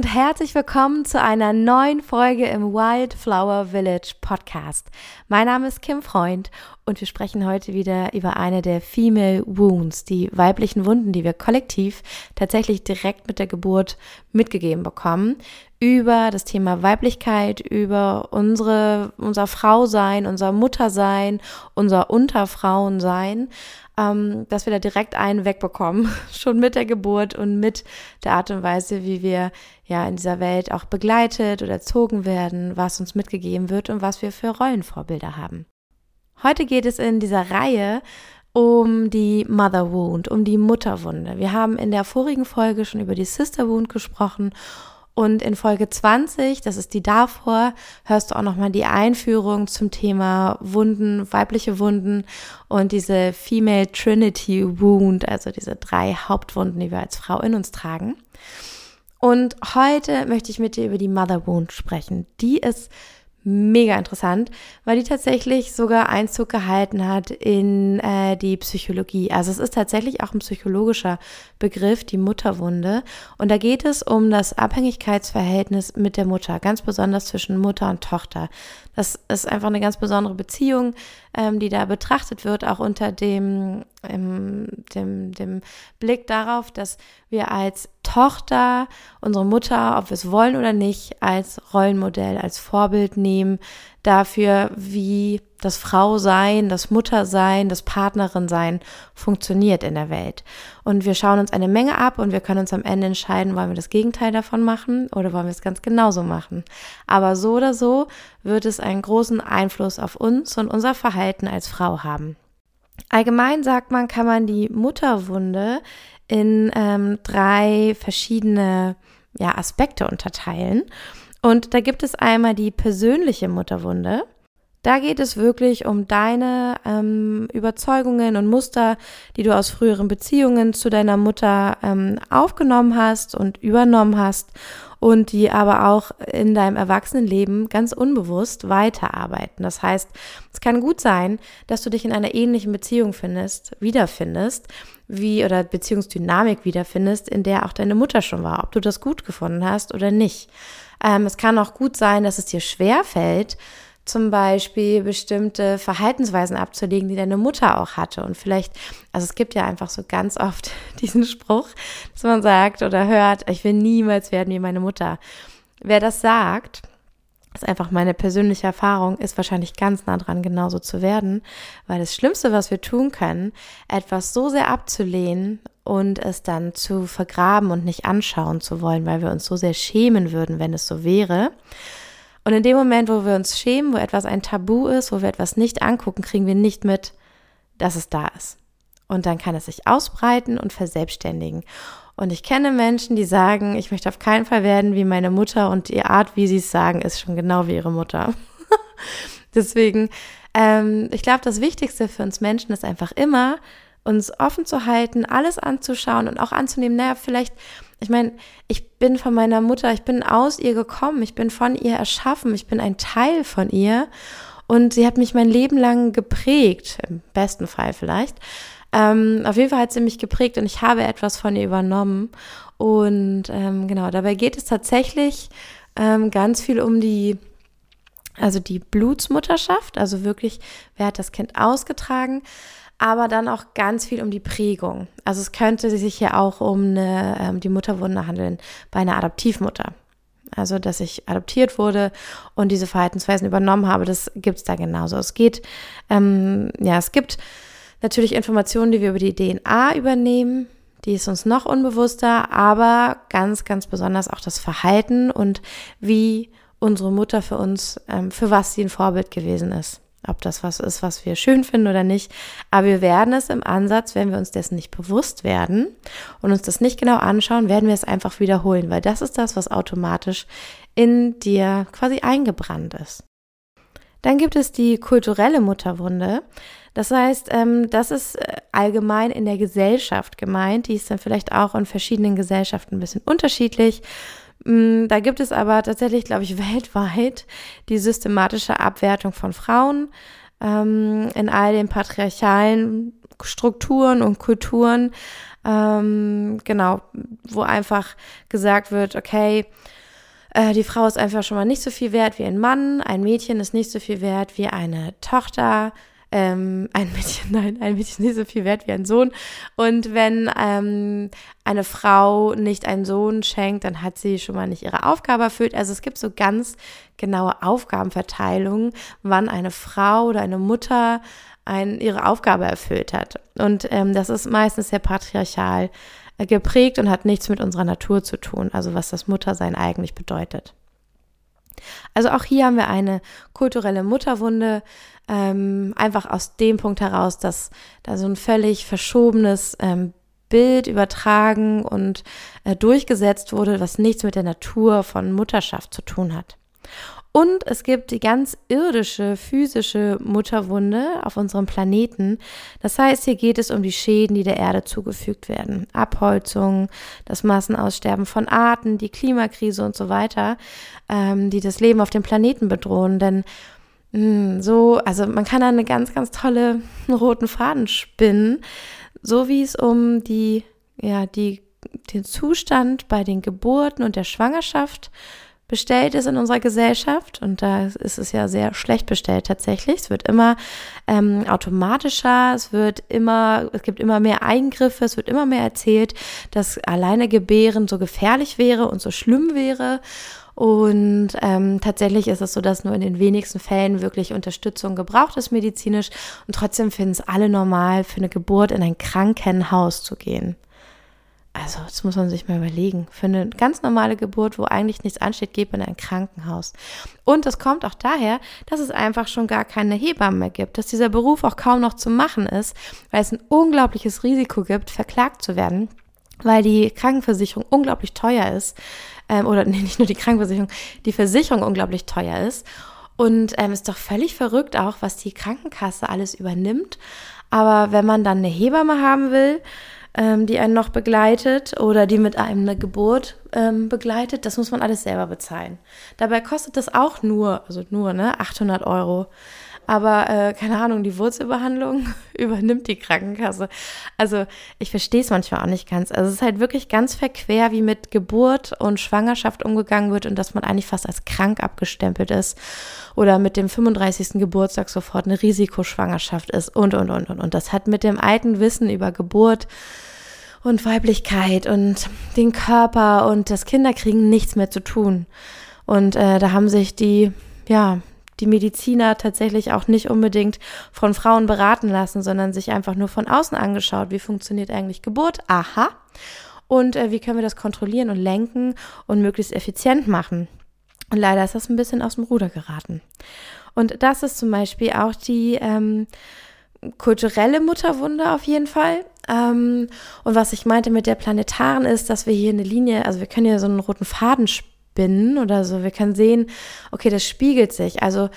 Und herzlich willkommen zu einer neuen Folge im Wildflower Village Podcast. Mein Name ist Kim Freund und wir sprechen heute wieder über eine der Female Wounds, die weiblichen Wunden, die wir kollektiv tatsächlich direkt mit der Geburt mitgegeben bekommen, über das Thema Weiblichkeit, über unsere, unser Frausein, unser Muttersein, unser Unterfrauensein, ähm, dass wir da direkt einen wegbekommen, schon mit der Geburt und mit der Art und Weise, wie wir ja in dieser Welt auch begleitet oder erzogen werden, was uns mitgegeben wird und was wir für Rollenvorbilder haben. Heute geht es in dieser Reihe um die Mother Wound, um die Mutterwunde. Wir haben in der vorigen Folge schon über die Sister Wound gesprochen und in Folge 20, das ist die davor, hörst du auch nochmal die Einführung zum Thema Wunden, weibliche Wunden und diese Female Trinity Wound, also diese drei Hauptwunden, die wir als Frau in uns tragen. Und heute möchte ich mit dir über die Mother Wound sprechen. Die ist mega interessant, weil die tatsächlich sogar Einzug gehalten hat in äh, die Psychologie. Also es ist tatsächlich auch ein psychologischer Begriff, die Mutterwunde. Und da geht es um das Abhängigkeitsverhältnis mit der Mutter, ganz besonders zwischen Mutter und Tochter. Das ist einfach eine ganz besondere Beziehung, ähm, die da betrachtet wird, auch unter dem, ähm, dem, dem Blick darauf, dass wir als Tochter unsere Mutter, ob wir es wollen oder nicht, als Rollenmodell, als Vorbild nehmen dafür, wie das Frausein, das Muttersein, das Partnerin-Sein funktioniert in der Welt. Und wir schauen uns eine Menge ab und wir können uns am Ende entscheiden, wollen wir das Gegenteil davon machen oder wollen wir es ganz genauso machen. Aber so oder so wird es einen großen Einfluss auf uns und unser Verhalten als Frau haben. Allgemein sagt man, kann man die Mutterwunde in ähm, drei verschiedene ja, Aspekte unterteilen. Und da gibt es einmal die persönliche Mutterwunde. Da geht es wirklich um deine ähm, Überzeugungen und Muster, die du aus früheren Beziehungen zu deiner Mutter ähm, aufgenommen hast und übernommen hast und die aber auch in deinem Erwachsenenleben ganz unbewusst weiterarbeiten. Das heißt, es kann gut sein, dass du dich in einer ähnlichen Beziehung findest, wiederfindest, wie oder Beziehungsdynamik wiederfindest, in der auch deine Mutter schon war, ob du das gut gefunden hast oder nicht. Ähm, es kann auch gut sein, dass es dir schwer fällt, zum Beispiel bestimmte Verhaltensweisen abzulegen, die deine Mutter auch hatte. Und vielleicht, also es gibt ja einfach so ganz oft diesen Spruch, dass man sagt oder hört, ich will niemals werden wie meine Mutter. Wer das sagt, ist einfach meine persönliche Erfahrung, ist wahrscheinlich ganz nah dran, genauso zu werden, weil das Schlimmste, was wir tun können, etwas so sehr abzulehnen und es dann zu vergraben und nicht anschauen zu wollen, weil wir uns so sehr schämen würden, wenn es so wäre. Und in dem Moment, wo wir uns schämen, wo etwas ein Tabu ist, wo wir etwas nicht angucken, kriegen wir nicht mit, dass es da ist. Und dann kann es sich ausbreiten und verselbstständigen. Und ich kenne Menschen, die sagen, ich möchte auf keinen Fall werden wie meine Mutter und die Art, wie sie es sagen, ist schon genau wie ihre Mutter. Deswegen, ähm, ich glaube, das Wichtigste für uns Menschen ist einfach immer, uns offen zu halten, alles anzuschauen und auch anzunehmen, naja, vielleicht, ich meine, ich bin von meiner Mutter, ich bin aus ihr gekommen, ich bin von ihr erschaffen, ich bin ein Teil von ihr und sie hat mich mein Leben lang geprägt, im besten Fall vielleicht. Ähm, auf jeden Fall hat sie mich geprägt und ich habe etwas von ihr übernommen. Und ähm, genau, dabei geht es tatsächlich ähm, ganz viel um die, also die Blutsmutterschaft, also wirklich, wer hat das Kind ausgetragen, aber dann auch ganz viel um die Prägung. Also es könnte sich hier auch um eine, ähm, die Mutterwunde handeln bei einer Adoptivmutter. Also, dass ich adoptiert wurde und diese Verhaltensweisen übernommen habe, das gibt's da genauso. Es geht, ähm, ja, es gibt natürlich Informationen, die wir über die DNA übernehmen. Die ist uns noch unbewusster, aber ganz, ganz besonders auch das Verhalten und wie unsere Mutter für uns, ähm, für was sie ein Vorbild gewesen ist. Ob das was ist, was wir schön finden oder nicht. Aber wir werden es im Ansatz, wenn wir uns dessen nicht bewusst werden und uns das nicht genau anschauen, werden wir es einfach wiederholen, weil das ist das, was automatisch in dir quasi eingebrannt ist. Dann gibt es die kulturelle Mutterwunde. Das heißt, ähm, das ist äh, allgemein in der Gesellschaft gemeint. Die ist dann vielleicht auch in verschiedenen Gesellschaften ein bisschen unterschiedlich. Mm, da gibt es aber tatsächlich, glaube ich, weltweit die systematische Abwertung von Frauen ähm, in all den patriarchalen Strukturen und Kulturen. Ähm, genau, wo einfach gesagt wird, okay, äh, die Frau ist einfach schon mal nicht so viel wert wie ein Mann, ein Mädchen ist nicht so viel wert wie eine Tochter, ähm, ein Mädchen, nein, ein Mädchen ist nicht so viel wert wie ein Sohn. Und wenn ähm, eine Frau nicht einen Sohn schenkt, dann hat sie schon mal nicht ihre Aufgabe erfüllt. Also es gibt so ganz genaue Aufgabenverteilungen, wann eine Frau oder eine Mutter ein, ihre Aufgabe erfüllt hat. Und ähm, das ist meistens sehr patriarchal äh, geprägt und hat nichts mit unserer Natur zu tun, also was das Muttersein eigentlich bedeutet. Also auch hier haben wir eine kulturelle Mutterwunde, ähm, einfach aus dem Punkt heraus, dass da so ein völlig verschobenes ähm, Bild übertragen und äh, durchgesetzt wurde, was nichts mit der Natur von Mutterschaft zu tun hat. Und es gibt die ganz irdische, physische Mutterwunde auf unserem Planeten. Das heißt, hier geht es um die Schäden, die der Erde zugefügt werden. Abholzung, das Massenaussterben von Arten, die Klimakrise und so weiter, ähm, die das Leben auf dem Planeten bedrohen. Denn mh, hm, so, also man kann da eine ganz, ganz tolle roten Faden spinnen, so wie es um die, ja, die, den Zustand bei den Geburten und der Schwangerschaft bestellt ist in unserer Gesellschaft. Und da ist es ja sehr schlecht bestellt tatsächlich. Es wird immer ähm, automatischer, es wird immer, es gibt immer mehr Eingriffe, es wird immer mehr erzählt, dass alleine Gebären so gefährlich wäre und so schlimm wäre. Und ähm, tatsächlich ist es so, dass nur in den wenigsten Fällen wirklich Unterstützung gebraucht ist medizinisch. Und trotzdem finden es alle normal, für eine Geburt in ein Krankenhaus zu gehen. Also, das muss man sich mal überlegen. Für eine ganz normale Geburt, wo eigentlich nichts ansteht, geht man in ein Krankenhaus. Und das kommt auch daher, dass es einfach schon gar keine Hebammen mehr gibt, dass dieser Beruf auch kaum noch zu machen ist, weil es ein unglaubliches Risiko gibt, verklagt zu werden, weil die Krankenversicherung unglaublich teuer ist. Ähm, oder nee, nicht nur die Krankenversicherung, die Versicherung unglaublich teuer ist. Und ähm, ist doch völlig verrückt auch, was die Krankenkasse alles übernimmt. Aber wenn man dann eine Hebamme haben will, ähm, die einen noch begleitet oder die mit einem eine Geburt ähm, begleitet. Das muss man alles selber bezahlen. Dabei kostet das auch nur, also nur, ne, 800 Euro. Aber äh, keine Ahnung, die Wurzelbehandlung übernimmt die Krankenkasse. Also ich verstehe es manchmal auch nicht ganz. Also es ist halt wirklich ganz verquer, wie mit Geburt und Schwangerschaft umgegangen wird und dass man eigentlich fast als krank abgestempelt ist oder mit dem 35. Geburtstag sofort eine Risikoschwangerschaft ist und, und, und, und. Und das hat mit dem alten Wissen über Geburt und Weiblichkeit und den Körper und das Kinderkriegen nichts mehr zu tun. Und äh, da haben sich die, ja, die Mediziner tatsächlich auch nicht unbedingt von Frauen beraten lassen, sondern sich einfach nur von außen angeschaut, wie funktioniert eigentlich Geburt? Aha. Und äh, wie können wir das kontrollieren und lenken und möglichst effizient machen? Und leider ist das ein bisschen aus dem Ruder geraten. Und das ist zum Beispiel auch die ähm, kulturelle Mutterwunde auf jeden Fall. Ähm, und was ich meinte mit der planetaren ist, dass wir hier eine Linie, also wir können hier so einen roten Faden spinnen oder so. Wir können sehen, okay, das spiegelt sich. Also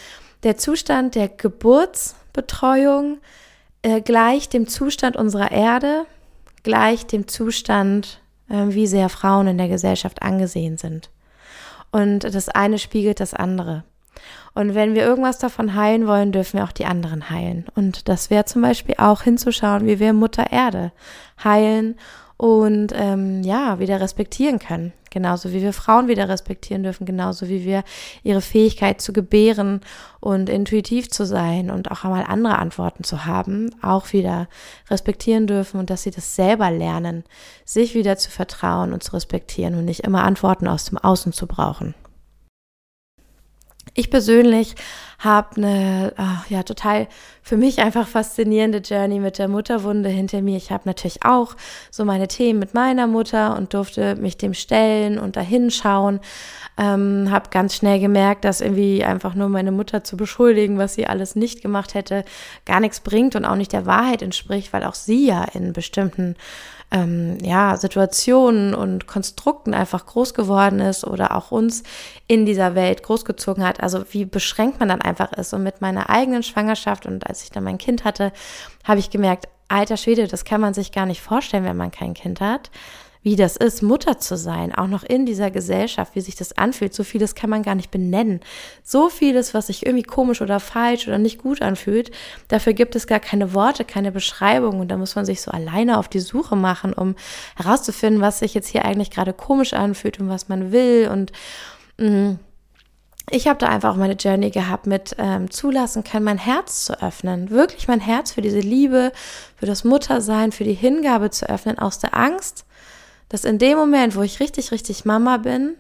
der Zustand der Geburtsbetreuung äh, gleicht dem Zustand unserer Erde, gleicht dem Zustand, äh, wie sehr Frauen in der Gesellschaft angesehen sind. Und das eine spiegelt das andere. Und wenn wir irgendwas davon heilen wollen, dürfen wir auch die anderen heilen. Und das wäre zum Beispiel auch hinzuschauen, wie wir Mutter Erde heilen und ähm, ja, wieder respektieren können. Genauso wie wir Frauen wieder respektieren dürfen, genauso wie wir ihre Fähigkeit zu gebären und intuitiv zu sein und auch einmal andere Antworten zu haben, auch wieder respektieren dürfen und dass sie das selber lernen, sich wieder zu vertrauen und zu respektieren und nicht immer Antworten aus dem Außen zu brauchen. Ich persönlich habe eine ach, ja total für mich einfach faszinierende Journey mit der Mutterwunde hinter mir. Ich habe natürlich auch so meine Themen mit meiner Mutter und durfte mich dem stellen und dahin schauen. Ähm, habe ganz schnell gemerkt, dass irgendwie einfach nur meine Mutter zu beschuldigen, was sie alles nicht gemacht hätte, gar nichts bringt und auch nicht der Wahrheit entspricht, weil auch sie ja in bestimmten ähm, ja, Situationen und Konstrukten einfach groß geworden ist oder auch uns in dieser Welt großgezogen hat. Also wie beschränkt man dann einfach ist. Und mit meiner eigenen Schwangerschaft und als ich dann mein Kind hatte, habe ich gemerkt, alter Schwede, das kann man sich gar nicht vorstellen, wenn man kein Kind hat wie das ist, Mutter zu sein, auch noch in dieser Gesellschaft, wie sich das anfühlt. So vieles kann man gar nicht benennen. So vieles, was sich irgendwie komisch oder falsch oder nicht gut anfühlt, dafür gibt es gar keine Worte, keine Beschreibung. Und da muss man sich so alleine auf die Suche machen, um herauszufinden, was sich jetzt hier eigentlich gerade komisch anfühlt und was man will. Und mh, mm, ich habe da einfach auch meine Journey gehabt mit ähm, zulassen können, mein Herz zu öffnen, wirklich mein Herz für diese Liebe, für das Muttersein, für die Hingabe zu öffnen, aus der Angst, dass in dem Moment, wo ich richtig, richtig Mama bin,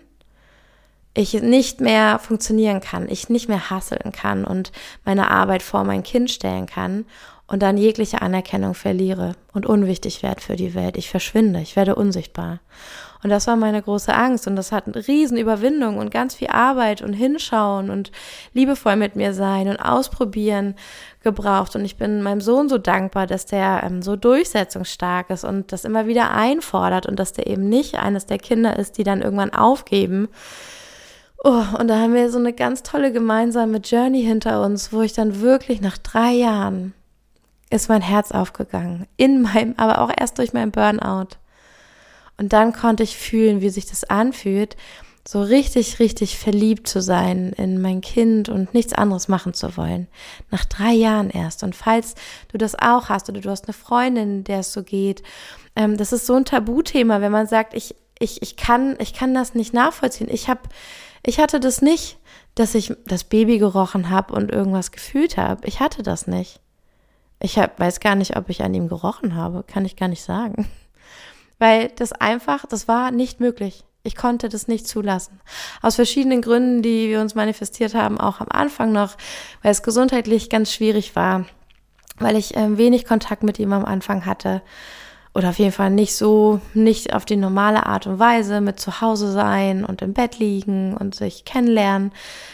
ich nicht mehr funktionieren kann, ich nicht mehr hasseln kann und meine Arbeit vor mein Kind stellen kann und dann jegliche Anerkennung verliere und unwichtig werde für die Welt. Ich verschwinde, ich werde unsichtbar. Und das war meine große Angst und das hat eine Riesenüberwindung und ganz viel Arbeit und hinschauen und liebevoll mit mir sein und ausprobieren gebraucht. Und ich bin meinem Sohn so dankbar, dass der ähm, so durchsetzungsstark ist und das immer wieder einfordert und dass der eben nicht eines der Kinder ist, die dann irgendwann aufgeben. Oh, und da haben wir so eine ganz tolle gemeinsame Journey hinter uns, wo ich dann wirklich nach drei Jahren ist mein Herz aufgegangen. In meinem, aber auch erst durch meinen Burnout. Und dann konnte ich fühlen, wie sich das anfühlt, so richtig, richtig verliebt zu sein in mein Kind und nichts anderes machen zu wollen. Nach drei Jahren erst. Und falls du das auch hast oder du hast eine Freundin, der es so geht, ähm, das ist so ein Tabuthema, wenn man sagt, ich, ich, ich kann, ich kann das nicht nachvollziehen. Ich habe, ich hatte das nicht, dass ich das Baby gerochen habe und irgendwas gefühlt habe. Ich hatte das nicht. Ich hab, weiß gar nicht, ob ich an ihm gerochen habe. Kann ich gar nicht sagen. Weil das einfach, das war nicht möglich. Ich konnte das nicht zulassen. Aus verschiedenen Gründen, die wir uns manifestiert haben, auch am Anfang noch, weil es gesundheitlich ganz schwierig war, weil ich äh, wenig Kontakt mit ihm am Anfang hatte. Oder auf jeden Fall nicht so, nicht auf die normale Art und Weise mit zu Hause sein und im Bett liegen und sich kennenlernen.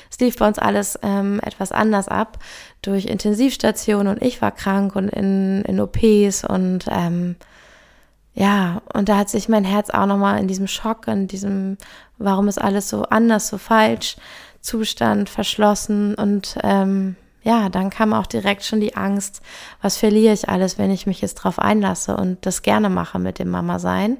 Es lief bei uns alles ähm, etwas anders ab durch Intensivstationen und ich war krank und in, in OPs und ähm, ja, und da hat sich mein Herz auch nochmal in diesem Schock, in diesem, warum ist alles so anders, so falsch, Zustand verschlossen und ähm, ja, dann kam auch direkt schon die Angst, was verliere ich alles, wenn ich mich jetzt drauf einlasse und das gerne mache mit dem Mama sein.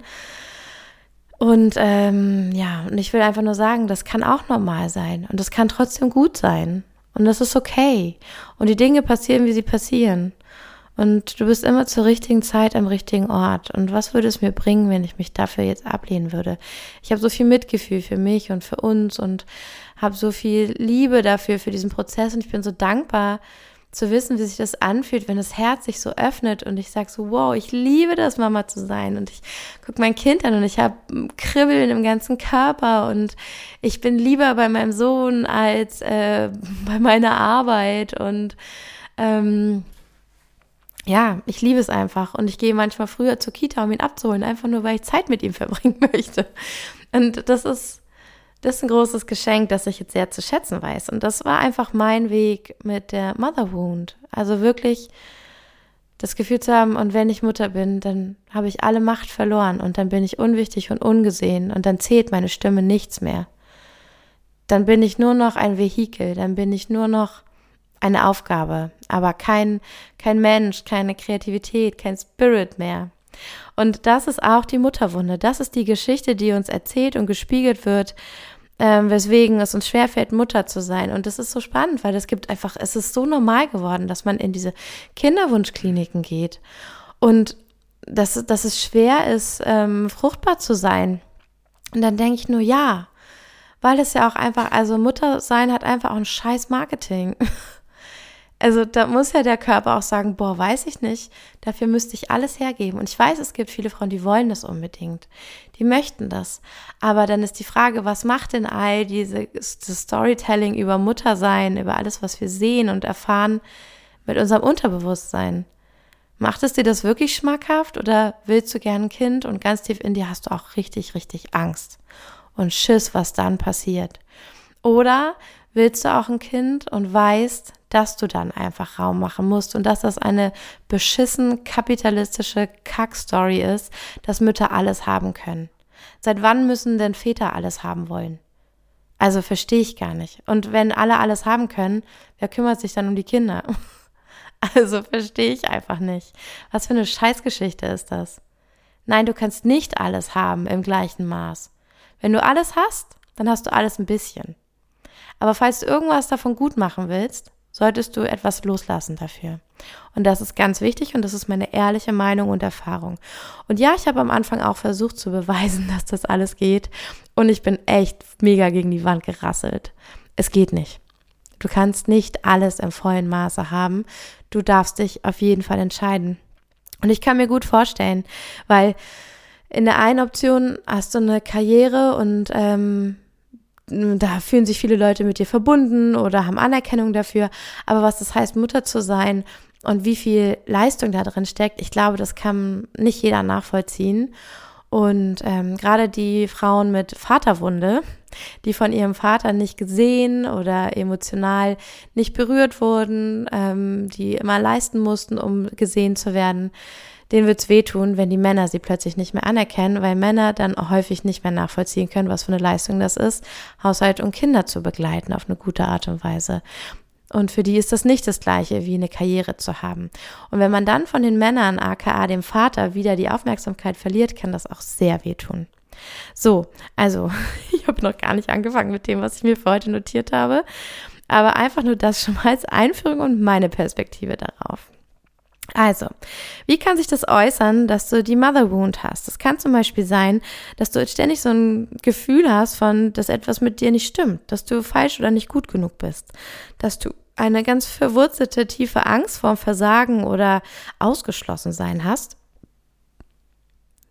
Und ähm, ja, und ich will einfach nur sagen, das kann auch normal sein und das kann trotzdem gut sein und das ist okay. Und die Dinge passieren, wie sie passieren. Und du bist immer zur richtigen Zeit am richtigen Ort. Und was würde es mir bringen, wenn ich mich dafür jetzt ablehnen würde? Ich habe so viel Mitgefühl für mich und für uns und habe so viel Liebe dafür, für diesen Prozess. Und ich bin so dankbar zu wissen, wie sich das anfühlt, wenn das Herz sich so öffnet und ich sage so, wow, ich liebe das, Mama zu sein. Und ich gucke mein Kind an und ich habe Kribbeln im ganzen Körper und ich bin lieber bei meinem Sohn als äh, bei meiner Arbeit. Und ähm, ja, ich liebe es einfach und ich gehe manchmal früher zur Kita, um ihn abzuholen, einfach nur, weil ich Zeit mit ihm verbringen möchte. Und das ist, das ist ein großes Geschenk, das ich jetzt sehr zu schätzen weiß. Und das war einfach mein Weg mit der Mother Wound. Also wirklich das Gefühl zu haben, und wenn ich Mutter bin, dann habe ich alle Macht verloren und dann bin ich unwichtig und ungesehen und dann zählt meine Stimme nichts mehr. Dann bin ich nur noch ein Vehikel, dann bin ich nur noch eine Aufgabe, aber kein, kein Mensch, keine Kreativität, kein Spirit mehr. Und das ist auch die Mutterwunde. Das ist die Geschichte, die uns erzählt und gespiegelt wird, ähm, weswegen es uns schwerfällt, Mutter zu sein. Und das ist so spannend, weil es gibt einfach, es ist so normal geworden, dass man in diese Kinderwunschkliniken geht und dass, dass es schwer ist, ähm, fruchtbar zu sein. Und dann denke ich nur, ja, weil es ja auch einfach, also Mutter sein hat einfach auch ein scheiß Marketing. Also da muss ja der Körper auch sagen, boah, weiß ich nicht, dafür müsste ich alles hergeben. Und ich weiß, es gibt viele Frauen, die wollen das unbedingt. Die möchten das. Aber dann ist die Frage, was macht denn all diese Storytelling über Muttersein, über alles, was wir sehen und erfahren mit unserem Unterbewusstsein? Macht es dir das wirklich schmackhaft oder willst du gern ein Kind und ganz tief in dir hast du auch richtig, richtig Angst und Schiss, was dann passiert? Oder willst du auch ein Kind und weißt, dass du dann einfach Raum machen musst und dass das eine beschissen kapitalistische Kackstory ist, dass Mütter alles haben können. Seit wann müssen denn Väter alles haben wollen? Also verstehe ich gar nicht. Und wenn alle alles haben können, wer kümmert sich dann um die Kinder? Also verstehe ich einfach nicht. Was für eine Scheißgeschichte ist das? Nein, du kannst nicht alles haben im gleichen Maß. Wenn du alles hast, dann hast du alles ein bisschen. Aber falls du irgendwas davon gut machen willst, solltest du etwas loslassen dafür. Und das ist ganz wichtig und das ist meine ehrliche Meinung und Erfahrung. Und ja, ich habe am Anfang auch versucht zu beweisen, dass das alles geht. Und ich bin echt mega gegen die Wand gerasselt. Es geht nicht. Du kannst nicht alles im vollen Maße haben. Du darfst dich auf jeden Fall entscheiden. Und ich kann mir gut vorstellen, weil in der einen Option hast du eine Karriere und ähm, da fühlen sich viele Leute mit dir verbunden oder haben Anerkennung dafür. Aber was das heißt, Mutter zu sein und wie viel Leistung da drin steckt, ich glaube, das kann nicht jeder nachvollziehen. Und ähm, gerade die Frauen mit Vaterwunde, die von ihrem Vater nicht gesehen oder emotional nicht berührt wurden, ähm, die immer leisten mussten, um gesehen zu werden, denen wird's wehtun, wenn die Männer sie plötzlich nicht mehr anerkennen, weil Männer dann häufig nicht mehr nachvollziehen können, was für eine Leistung das ist, Haushalt und Kinder zu begleiten auf eine gute Art und Weise. Und für die ist das nicht das gleiche, wie eine Karriere zu haben. Und wenn man dann von den Männern, aka dem Vater, wieder die Aufmerksamkeit verliert, kann das auch sehr wehtun. So, also ich habe noch gar nicht angefangen mit dem, was ich mir für heute notiert habe. Aber einfach nur das schon mal als Einführung und meine Perspektive darauf. Also, wie kann sich das äußern, dass du die Mother Wound hast? Das kann zum Beispiel sein, dass du ständig so ein Gefühl hast von, dass etwas mit dir nicht stimmt, dass du falsch oder nicht gut genug bist, dass du eine ganz verwurzelte, tiefe Angst vorm Versagen oder ausgeschlossen sein hast,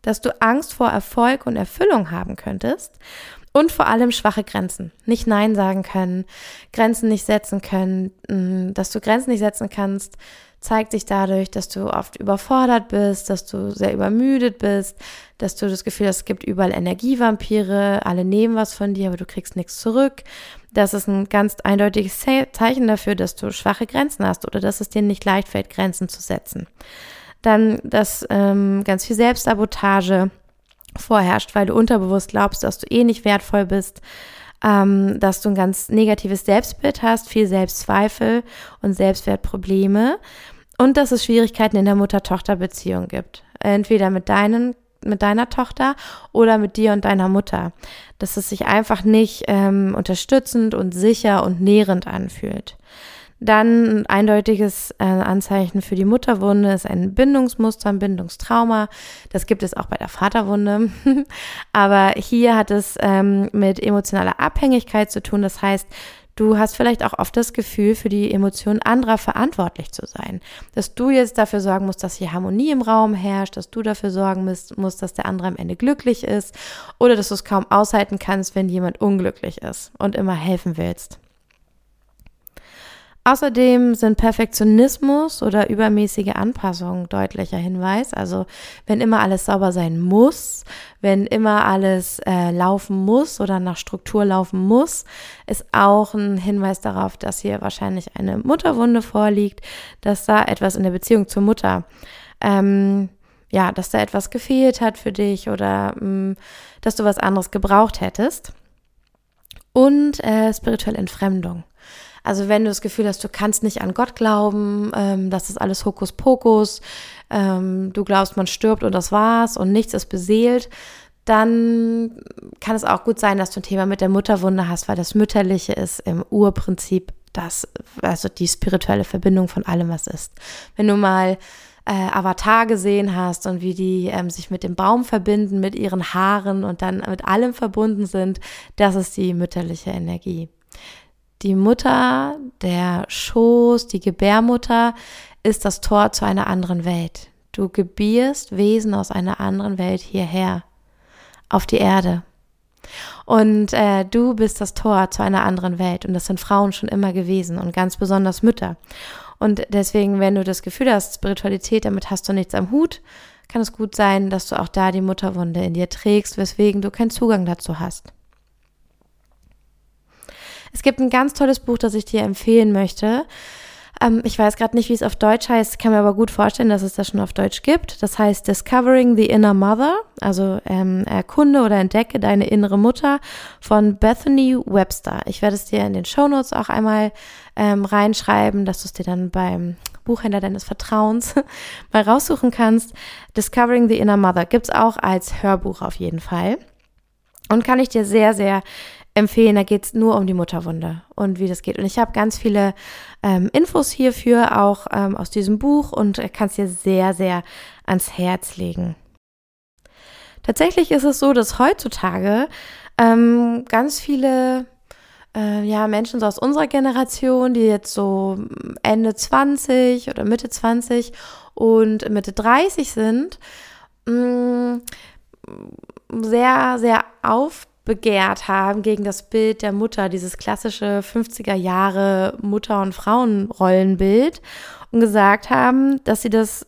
dass du Angst vor Erfolg und Erfüllung haben könntest und vor allem schwache Grenzen. Nicht Nein sagen können, Grenzen nicht setzen können, mm, dass du Grenzen nicht setzen kannst, zeigt sich dadurch, dass du oft überfordert bist, dass du sehr übermüdet bist, dass du das Gefühl hast, es gibt überall Energievampire, alle nehmen was von dir, aber du kriegst nichts zurück. Das ist ein ganz eindeutiges Zeichen dafür, dass du schwache Grenzen hast oder dass es dir nicht leicht fällt, Grenzen zu setzen. Dann, dass ähm, ganz viel Selbstsabotage vorherrscht, weil du unterbewusst glaubst, dass du eh nicht wertvoll bist ähm, dass du ein ganz negatives Selbstbild hast, viel Selbstzweifel und Selbstwertprobleme und dass es Schwierigkeiten in der Mutter-Tochter-Beziehung gibt. Entweder mit deinen mit deiner Tochter oder mit dir und deiner Mutter. Dass es sich einfach nicht ähm, unterstützend und sicher und nährend anfühlt. Dann ein eindeutiges äh, Anzeichen für die Mutterwunde ist ein Bindungsmuster, ein Bindungstrauma. Das gibt es auch bei der Vaterwunde. Aber hier hat es ähm, mit emotionaler Abhängigkeit zu tun. Das heißt, Du hast vielleicht auch oft das Gefühl, für die Emotionen anderer verantwortlich zu sein. Dass du jetzt dafür sorgen musst, dass hier Harmonie im Raum herrscht, dass du dafür sorgen musst, musst dass der andere am Ende glücklich ist oder dass du es kaum aushalten kannst, wenn jemand unglücklich ist und immer helfen willst. Außerdem sind Perfektionismus oder übermäßige Anpassung deutlicher Hinweis. Also wenn immer alles sauber sein muss, wenn immer alles äh, laufen muss oder nach Struktur laufen muss, ist auch ein Hinweis darauf, dass hier wahrscheinlich eine Mutterwunde vorliegt, dass da etwas in der Beziehung zur Mutter, ähm, ja, dass da etwas gefehlt hat für dich oder mh, mm, dass du was anderes gebraucht hättest. Und äh, spirituelle Entfremdung. Also wenn du das Gefühl hast, du kannst nicht an Gott glauben, ähm, das ist alles Hokuspokus, ähm, du glaubst, man stirbt und das war's und nichts ist beseelt, dann kann es auch gut sein, dass du ein Thema mit der Mutterwunde hast, weil das Mütterliche ist im Urprinzip das, also die spirituelle Verbindung von allem, was ist. Wenn du mal äh, Avatar gesehen hast und wie die ähm, sich mit dem Baum verbinden, mit ihren Haaren und dann mit allem verbunden sind, das ist die mütterliche Energie. Die Mutter, der Schoß, die Gebärmutter ist das Tor zu einer anderen Welt. Du gebierst Wesen aus einer anderen Welt hierher, auf die Erde. Und äh, du bist das Tor zu einer anderen Welt. Und das sind Frauen schon immer gewesen und ganz besonders Mütter. Und deswegen, wenn du das Gefühl hast, Spiritualität, damit hast du nichts am Hut, kann es gut sein, dass du auch da die Mutterwunde in dir trägst, weswegen du keinen Zugang dazu hast. Es gibt ein ganz tolles Buch, das ich dir empfehlen möchte. Ähm, ich weiß gerade nicht, wie es auf Deutsch heißt, kann mir aber gut vorstellen, dass es das schon auf Deutsch gibt. Das heißt Discovering the Inner Mother, also ähm, erkunde oder entdecke deine innere Mutter von Bethany Webster. Ich werde es dir in den Show Notes auch einmal ähm, reinschreiben, dass du es dir dann beim Buchhändler deines Vertrauens mal raussuchen kannst. Discovering the Inner Mother gibt's auch als Hörbuch auf jeden Fall. Und kann ich dir sehr, sehr empfehlen. Da geht's nur um die Mutterwunde und wie das geht. Und ich habe ganz viele ähm, Infos hierfür auch ähm, aus diesem Buch und kann es dir sehr, sehr ans Herz legen. Tatsächlich ist es so, dass heutzutage ähm, ganz viele äh, ja, Menschen so aus unserer Generation, die jetzt so Ende 20 oder Mitte 20 und Mitte 30 sind, mh, mm, sehr, sehr aufbegehrt haben gegen das Bild der Mutter, dieses klassische 50er Jahre Mutter- und Frauenrollenbild und gesagt haben, dass sie das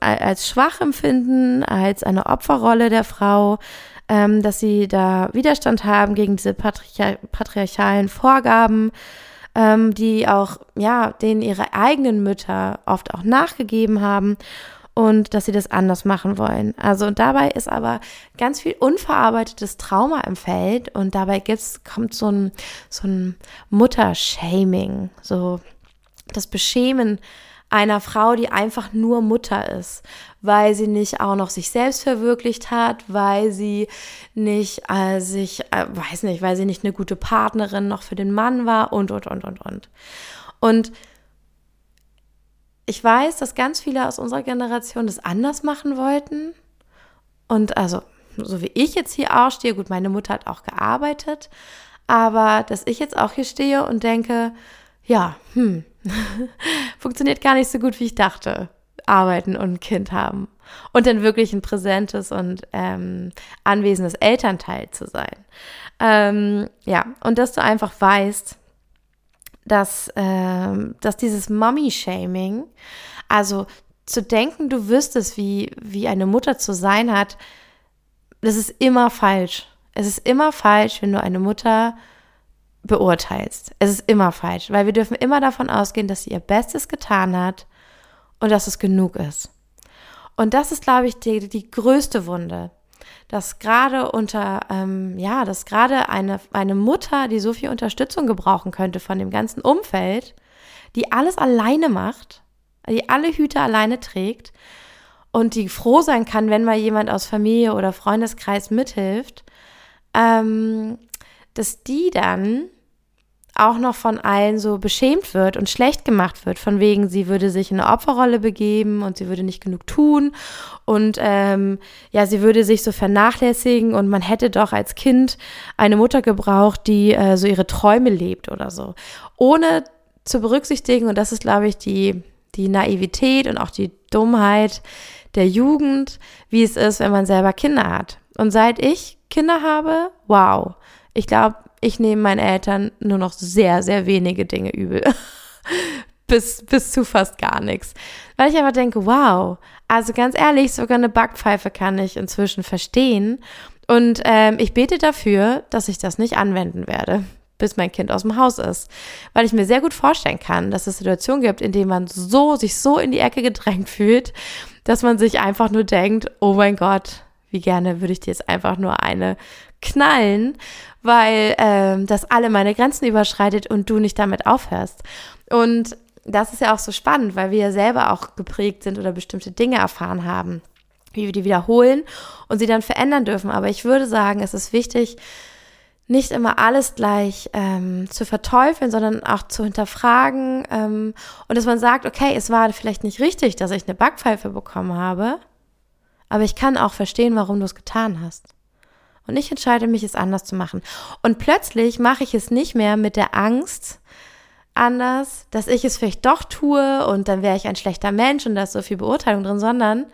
als schwach empfinden, als eine Opferrolle der Frau, ähm, dass sie da Widerstand haben gegen diese patriarch patriarchalen Vorgaben, ähm, die auch, ja, denen ihre eigenen Mütter oft auch nachgegeben haben und dass sie das anders machen wollen. Also und dabei ist aber ganz viel unverarbeitetes Trauma im Feld und dabei gibt's, kommt so ein, so ein Muttershaming, so das Beschämen einer Frau, die einfach nur Mutter ist, weil sie nicht auch noch sich selbst verwirklicht hat, weil sie nicht äh, sich, äh, weiß nicht, weil sie nicht eine gute Partnerin noch für den Mann war und, und, und, und, und. Und ich weiß, dass ganz viele aus unserer Generation das anders machen wollten. Und also, so wie ich jetzt hier auch stehe, gut, meine Mutter hat auch gearbeitet, aber dass ich jetzt auch hier stehe und denke, ja, hm, funktioniert gar nicht so gut, wie ich dachte. Arbeiten und ein Kind haben. Und dann wirklich ein präsentes und ähm, anwesendes Elternteil zu sein. Ähm, ja, und dass du einfach weißt, dass, ähm, dass dieses Mommy-Shaming, also zu denken, du wüsstest, wie, wie eine Mutter zu sein hat, das ist immer falsch. Es ist immer falsch, wenn du eine Mutter beurteilst. Es ist immer falsch, weil wir dürfen immer davon ausgehen, dass sie ihr Bestes getan hat und dass es genug ist. Und das ist, glaube ich, die, die größte Wunde, dass gerade unter, ähm, ja, dass gerade eine, eine Mutter, die so viel Unterstützung gebrauchen könnte von dem ganzen Umfeld, die alles alleine macht, die alle Hüte alleine trägt und die froh sein kann, wenn mal jemand aus Familie oder Freundeskreis mithilft, ähm, dass die dann auch noch von allen so beschämt wird und schlecht gemacht wird, von wegen, sie würde sich in eine Opferrolle begeben und sie würde nicht genug tun und ähm, ja, sie würde sich so vernachlässigen und man hätte doch als Kind eine Mutter gebraucht, die äh, so ihre Träume lebt oder so. Ohne zu berücksichtigen, und das ist, glaube ich, die, die Naivität und auch die Dummheit der Jugend, wie es ist, wenn man selber Kinder hat. Und seit ich Kinder habe, wow, ich glaube, ich nehme meinen Eltern nur noch sehr, sehr wenige Dinge übel. bis, bis zu fast gar nichts. Weil ich einfach denke, wow, also ganz ehrlich, sogar eine Backpfeife kann ich inzwischen verstehen. Und ähm, ich bete dafür, dass ich das nicht anwenden werde, bis mein Kind aus dem Haus ist. Weil ich mir sehr gut vorstellen kann, dass es Situationen gibt, in denen man so, sich so in die Ecke gedrängt fühlt, dass man sich einfach nur denkt, oh mein Gott, wie gerne würde ich dir jetzt einfach nur eine knallen, weil ähm, das alle meine Grenzen überschreitet und du nicht damit aufhörst. Und das ist ja auch so spannend, weil wir ja selber auch geprägt sind oder bestimmte Dinge erfahren haben, wie wir die wiederholen und sie dann verändern dürfen. Aber ich würde sagen, es ist wichtig, nicht immer alles gleich ähm, zu verteufeln, sondern auch zu hinterfragen ähm, und dass man sagt, okay, es war vielleicht nicht richtig, dass ich eine Backpfeife bekommen habe, aber ich kann auch verstehen, warum du es getan hast. Und ich entscheide mich, es anders zu machen. Und plötzlich mache ich es nicht mehr mit der Angst anders, dass ich es vielleicht doch tue und dann wäre ich ein schlechter Mensch und da ist so viel Beurteilung drin, sondern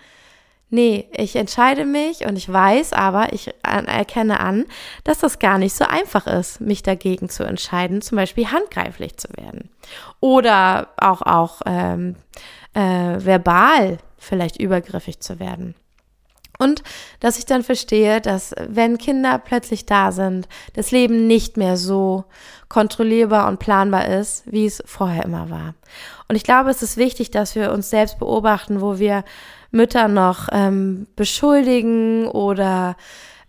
nee, ich entscheide mich und ich weiß aber, ich erkenne an, dass das gar nicht so einfach ist, mich dagegen zu entscheiden, zum Beispiel handgreiflich zu werden. Oder auch, auch ähm, äh, verbal vielleicht übergriffig zu werden. Und dass ich dann verstehe, dass wenn Kinder plötzlich da sind, das Leben nicht mehr so kontrollierbar und planbar ist, wie es vorher immer war. Und ich glaube, es ist wichtig, dass wir uns selbst beobachten, wo wir Mütter noch ähm, beschuldigen oder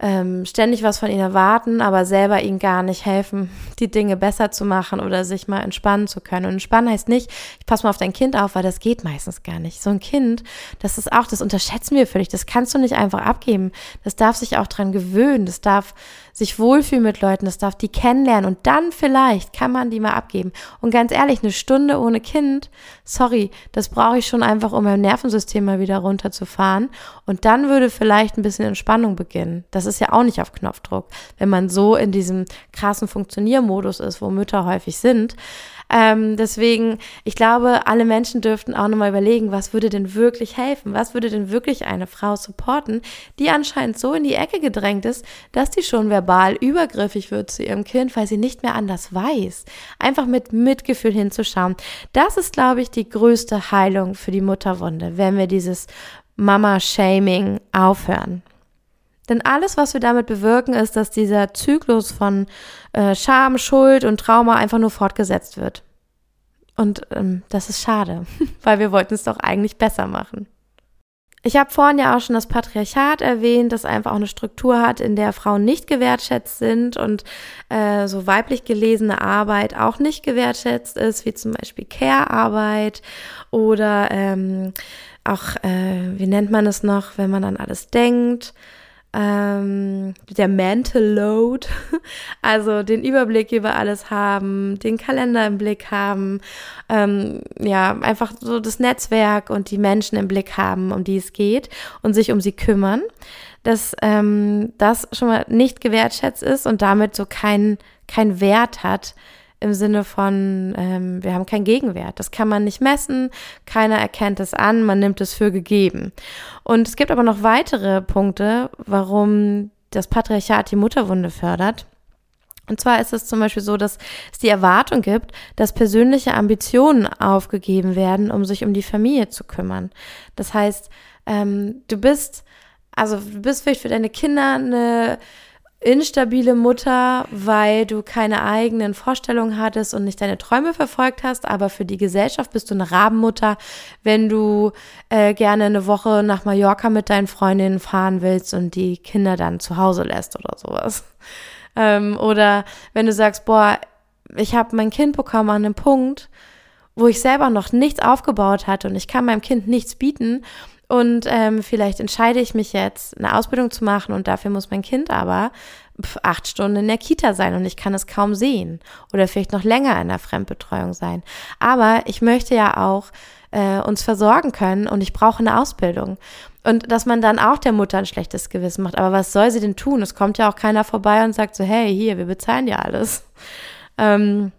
ähm, ständig was von ihnen erwarten, aber selber ihnen gar nicht helfen, die Dinge besser zu machen oder sich mal entspannen zu können. Und entspannen heißt nicht, ich passe mal auf dein Kind auf, weil das geht meistens gar nicht. So ein Kind, das ist auch, das unterschätzen wir völlig, das kannst du nicht einfach abgeben. Das darf sich auch dran gewöhnen, das darf sich wohlfühlen mit Leuten, das darf die kennenlernen und dann vielleicht kann man die mal abgeben. Und ganz ehrlich, eine Stunde ohne Kind, sorry, das brauche ich schon einfach, um mein Nervensystem mal wieder runterzufahren. Und dann würde vielleicht ein bisschen Entspannung beginnen. Das ist ja auch nicht auf Knopfdruck, wenn man so in diesem krassen Funktioniermodus ist, wo Mütter häufig sind. Ähm, deswegen, ich glaube, alle Menschen dürften auch nochmal überlegen, was würde denn wirklich helfen? Was würde denn wirklich eine Frau supporten, die anscheinend so in die Ecke gedrängt ist, dass die schon verbal übergriffig wird zu ihrem Kind, weil sie nicht mehr anders weiß. Einfach mit Mitgefühl hinzuschauen. Das ist, glaube ich, die größte Heilung für die Mutterwunde, wenn wir dieses Mama-Shaming aufhören. Denn alles, was wir damit bewirken, ist, dass dieser Zyklus von äh, Scham, Schuld und Trauma einfach nur fortgesetzt wird. Und ähm, das ist schade, weil wir wollten es doch eigentlich besser machen. Ich habe vorhin ja auch schon das Patriarchat erwähnt, das einfach auch eine Struktur hat, in der Frauen nicht gewertschätzt sind und äh, so weiblich gelesene Arbeit auch nicht gewertschätzt ist, wie zum Beispiel Care-Arbeit oder ähm, auch, äh, wie nennt man es noch, wenn man an alles denkt, ähm, der Mental Load, also den Überblick über alles haben, den Kalender im Blick haben, ähm, ja, einfach so das Netzwerk und die Menschen im Blick haben, um die es geht und sich um sie kümmern, dass ähm, das schon mal nicht gewertschätzt ist und damit so keinen kein Wert hat, im Sinne von, ähm, wir haben keinen Gegenwert. Das kann man nicht messen, keiner erkennt es an, man nimmt es für gegeben. Und es gibt aber noch weitere Punkte, warum das Patriarchat die Mutterwunde fördert. Und zwar ist es zum Beispiel so, dass es die Erwartung gibt, dass persönliche Ambitionen aufgegeben werden, um sich um die Familie zu kümmern. Das heißt, ähm, du bist, also du bist vielleicht für deine Kinder eine instabile Mutter, weil du keine eigenen Vorstellungen hattest und nicht deine Träume verfolgt hast, aber für die Gesellschaft bist du eine Rabenmutter, wenn du äh, gerne eine Woche nach Mallorca mit deinen Freundinnen fahren willst und die Kinder dann zu Hause lässt oder sowas. Ähm, oder wenn du sagst, boah, ich habe mein Kind bekommen an einem Punkt, wo ich selber noch nichts aufgebaut hatte und ich kann meinem Kind nichts bieten und ähm, vielleicht entscheide ich mich jetzt, eine Ausbildung zu machen und dafür muss mein Kind aber acht Stunden in der Kita sein und ich kann es kaum sehen oder vielleicht noch länger in der Fremdbetreuung sein. Aber ich möchte ja auch äh, uns versorgen können und ich brauche eine Ausbildung. Und dass man dann auch der Mutter ein schlechtes Gewissen macht. Aber was soll sie denn tun? Es kommt ja auch keiner vorbei und sagt so, hey, hier, wir bezahlen ja alles. Ähm,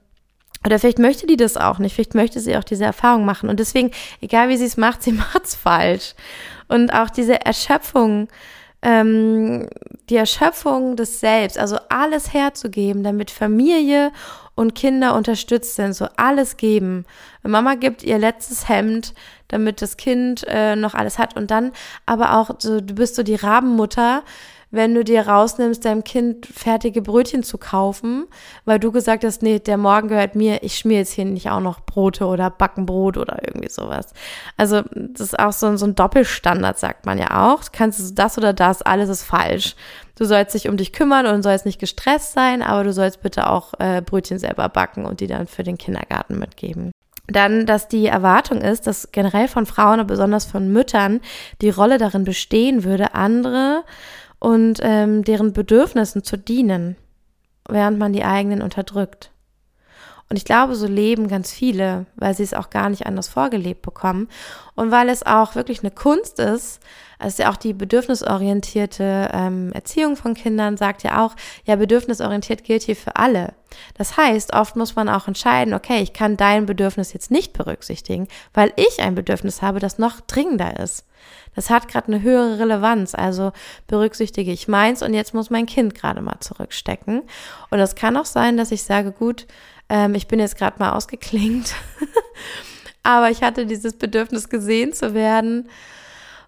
oder vielleicht möchte die das auch nicht, vielleicht möchte sie auch diese Erfahrung machen. Und deswegen, egal wie sie es macht, sie macht es falsch. Und auch diese Erschöpfung, ähm, die Erschöpfung des Selbst, also alles herzugeben, damit Familie und Kinder unterstützt sind, so alles geben. Mama gibt ihr letztes Hemd, damit das Kind äh, noch alles hat. Und dann aber auch, so, du bist so die Rabenmutter, wenn du dir rausnimmst, deinem Kind fertige Brötchen zu kaufen, weil du gesagt hast, nee, der Morgen gehört mir, ich schmier jetzt hier nicht auch noch Brote oder Backenbrot oder irgendwie sowas. Also das ist auch so, so ein Doppelstandard, sagt man ja auch. Kannst du das oder das, alles ist falsch. Du sollst dich um dich kümmern und sollst nicht gestresst sein, aber du sollst bitte auch äh, Brötchen selber backen und die dann für den Kindergarten mitgeben. Dann, dass die Erwartung ist, dass generell von Frauen, und besonders von Müttern, die Rolle darin bestehen würde, andere und ähm, deren Bedürfnissen zu dienen, während man die eigenen unterdrückt. Und ich glaube, so leben ganz viele, weil sie es auch gar nicht anders vorgelebt bekommen und weil es auch wirklich eine Kunst ist. Also ja auch die bedürfnisorientierte ähm, Erziehung von Kindern sagt ja auch, ja, bedürfnisorientiert gilt hier für alle. Das heißt, oft muss man auch entscheiden, okay, ich kann dein Bedürfnis jetzt nicht berücksichtigen, weil ich ein Bedürfnis habe, das noch dringender ist. Das hat gerade eine höhere Relevanz. Also berücksichtige ich meins und jetzt muss mein Kind gerade mal zurückstecken. Und es kann auch sein, dass ich sage, gut, ähm, ich bin jetzt gerade mal ausgeklingt, aber ich hatte dieses Bedürfnis gesehen zu werden.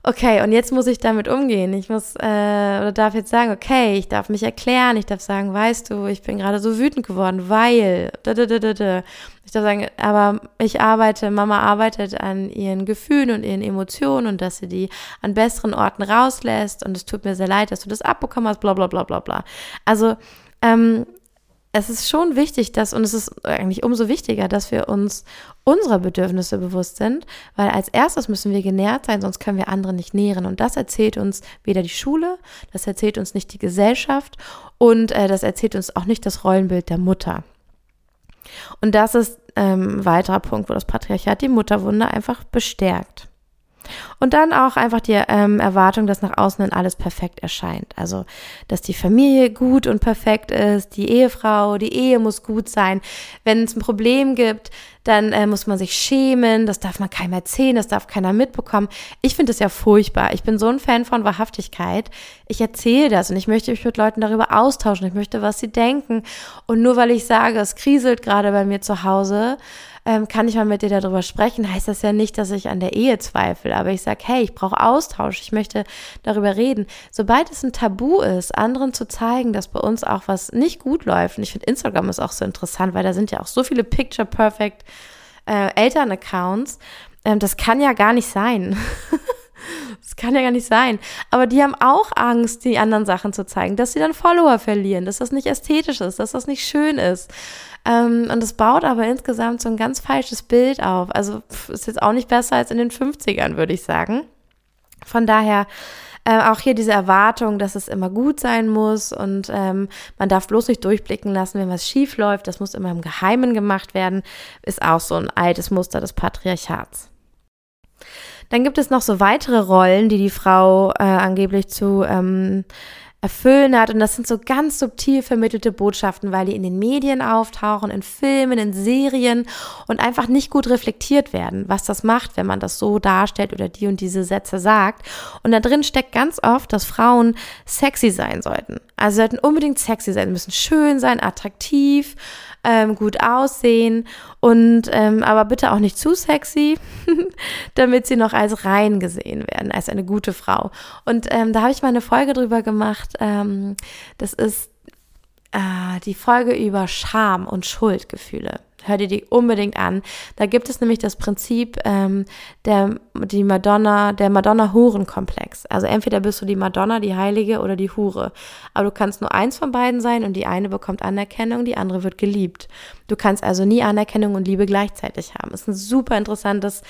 okay, und jetzt muss ich damit umgehen. Ich muss äh, oder darf jetzt sagen, okay, ich darf mich erklären, ich darf sagen, weißt du, ich bin gerade so wütend geworden, weil. Ich darf sagen, aber ich arbeite, Mama arbeitet an ihren Gefühlen und ihren Emotionen und dass sie die an besseren Orten rauslässt und es tut mir sehr leid, dass du das abbekommen hast, bla bla bla bla bla. Also ähm, es ist schon wichtig, dass, und es ist eigentlich umso wichtiger, dass wir uns unserer Bedürfnisse bewusst sind, weil als erstes müssen wir genährt sein, sonst können wir andere nicht nähren. Und das erzählt uns weder die Schule, das erzählt uns nicht die Gesellschaft und äh, das erzählt uns auch nicht das Rollenbild der Mutter. Und das ist ähm, ein weiterer Punkt, wo das Patriarchat die Mutterwunde einfach bestärkt. Und dann auch einfach die ähm, Erwartung, dass nach außen dann alles perfekt erscheint. Also, dass die Familie gut und perfekt ist, die Ehefrau, die Ehe muss gut sein. Wenn es ein Problem gibt, dann äh, muss man sich schämen, das darf man keinem erzählen, das darf keiner mitbekommen. Ich finde das ja furchtbar. Ich bin so ein Fan von Wahrhaftigkeit. Ich erzähle das und ich möchte mich mit Leuten darüber austauschen. Ich möchte, was sie denken. Und nur weil ich sage, es kriselt gerade bei mir zu Hause, ähm, kann ich mal mit dir darüber sprechen, heißt das ja nicht, dass ich an der Ehe zweifle, aber ich sage, hey, ich brauche Austausch, ich möchte darüber reden. Sobald es ein Tabu ist, anderen zu zeigen, dass bei uns auch was nicht gut läuft, und ich finde Instagram ist auch so interessant, weil da sind ja auch so viele Picture Perfect äh, Eltern-Accounts, ähm, das kann ja gar nicht sein. Das kann ja gar nicht sein. Aber die haben auch Angst, die anderen Sachen zu zeigen, dass sie dann Follower verlieren, dass das nicht ästhetisch ist, dass das nicht schön ist. Ähm, und es baut aber insgesamt so ein ganz falsches Bild auf. Also ist jetzt auch nicht besser als in den 50ern, würde ich sagen. Von daher äh, auch hier diese Erwartung, dass es immer gut sein muss und ähm, man darf bloß nicht durchblicken lassen, wenn was schief läuft. Das muss immer im Geheimen gemacht werden, ist auch so ein altes Muster des Patriarchats. Dann gibt es noch so weitere Rollen, die die Frau äh, angeblich zu ähm, erfüllen hat. Und das sind so ganz subtil vermittelte Botschaften, weil die in den Medien auftauchen, in Filmen, in Serien und einfach nicht gut reflektiert werden, was das macht, wenn man das so darstellt oder die und diese Sätze sagt. Und da drin steckt ganz oft, dass Frauen sexy sein sollten. Also sollten unbedingt sexy sein, müssen schön sein, attraktiv, ähm, gut aussehen und ähm, aber bitte auch nicht zu sexy, damit sie noch als rein gesehen werden, als eine gute Frau. Und ähm, da habe ich mal eine Folge drüber gemacht. Ähm, das ist äh, die Folge über Scham und Schuldgefühle hör dir die unbedingt an. Da gibt es nämlich das Prinzip ähm, der die Madonna, der Madonna-Huren-Komplex. Also entweder bist du die Madonna, die Heilige oder die Hure. Aber du kannst nur eins von beiden sein und die eine bekommt Anerkennung, die andere wird geliebt. Du kannst also nie Anerkennung und Liebe gleichzeitig haben. Ist ein super interessantes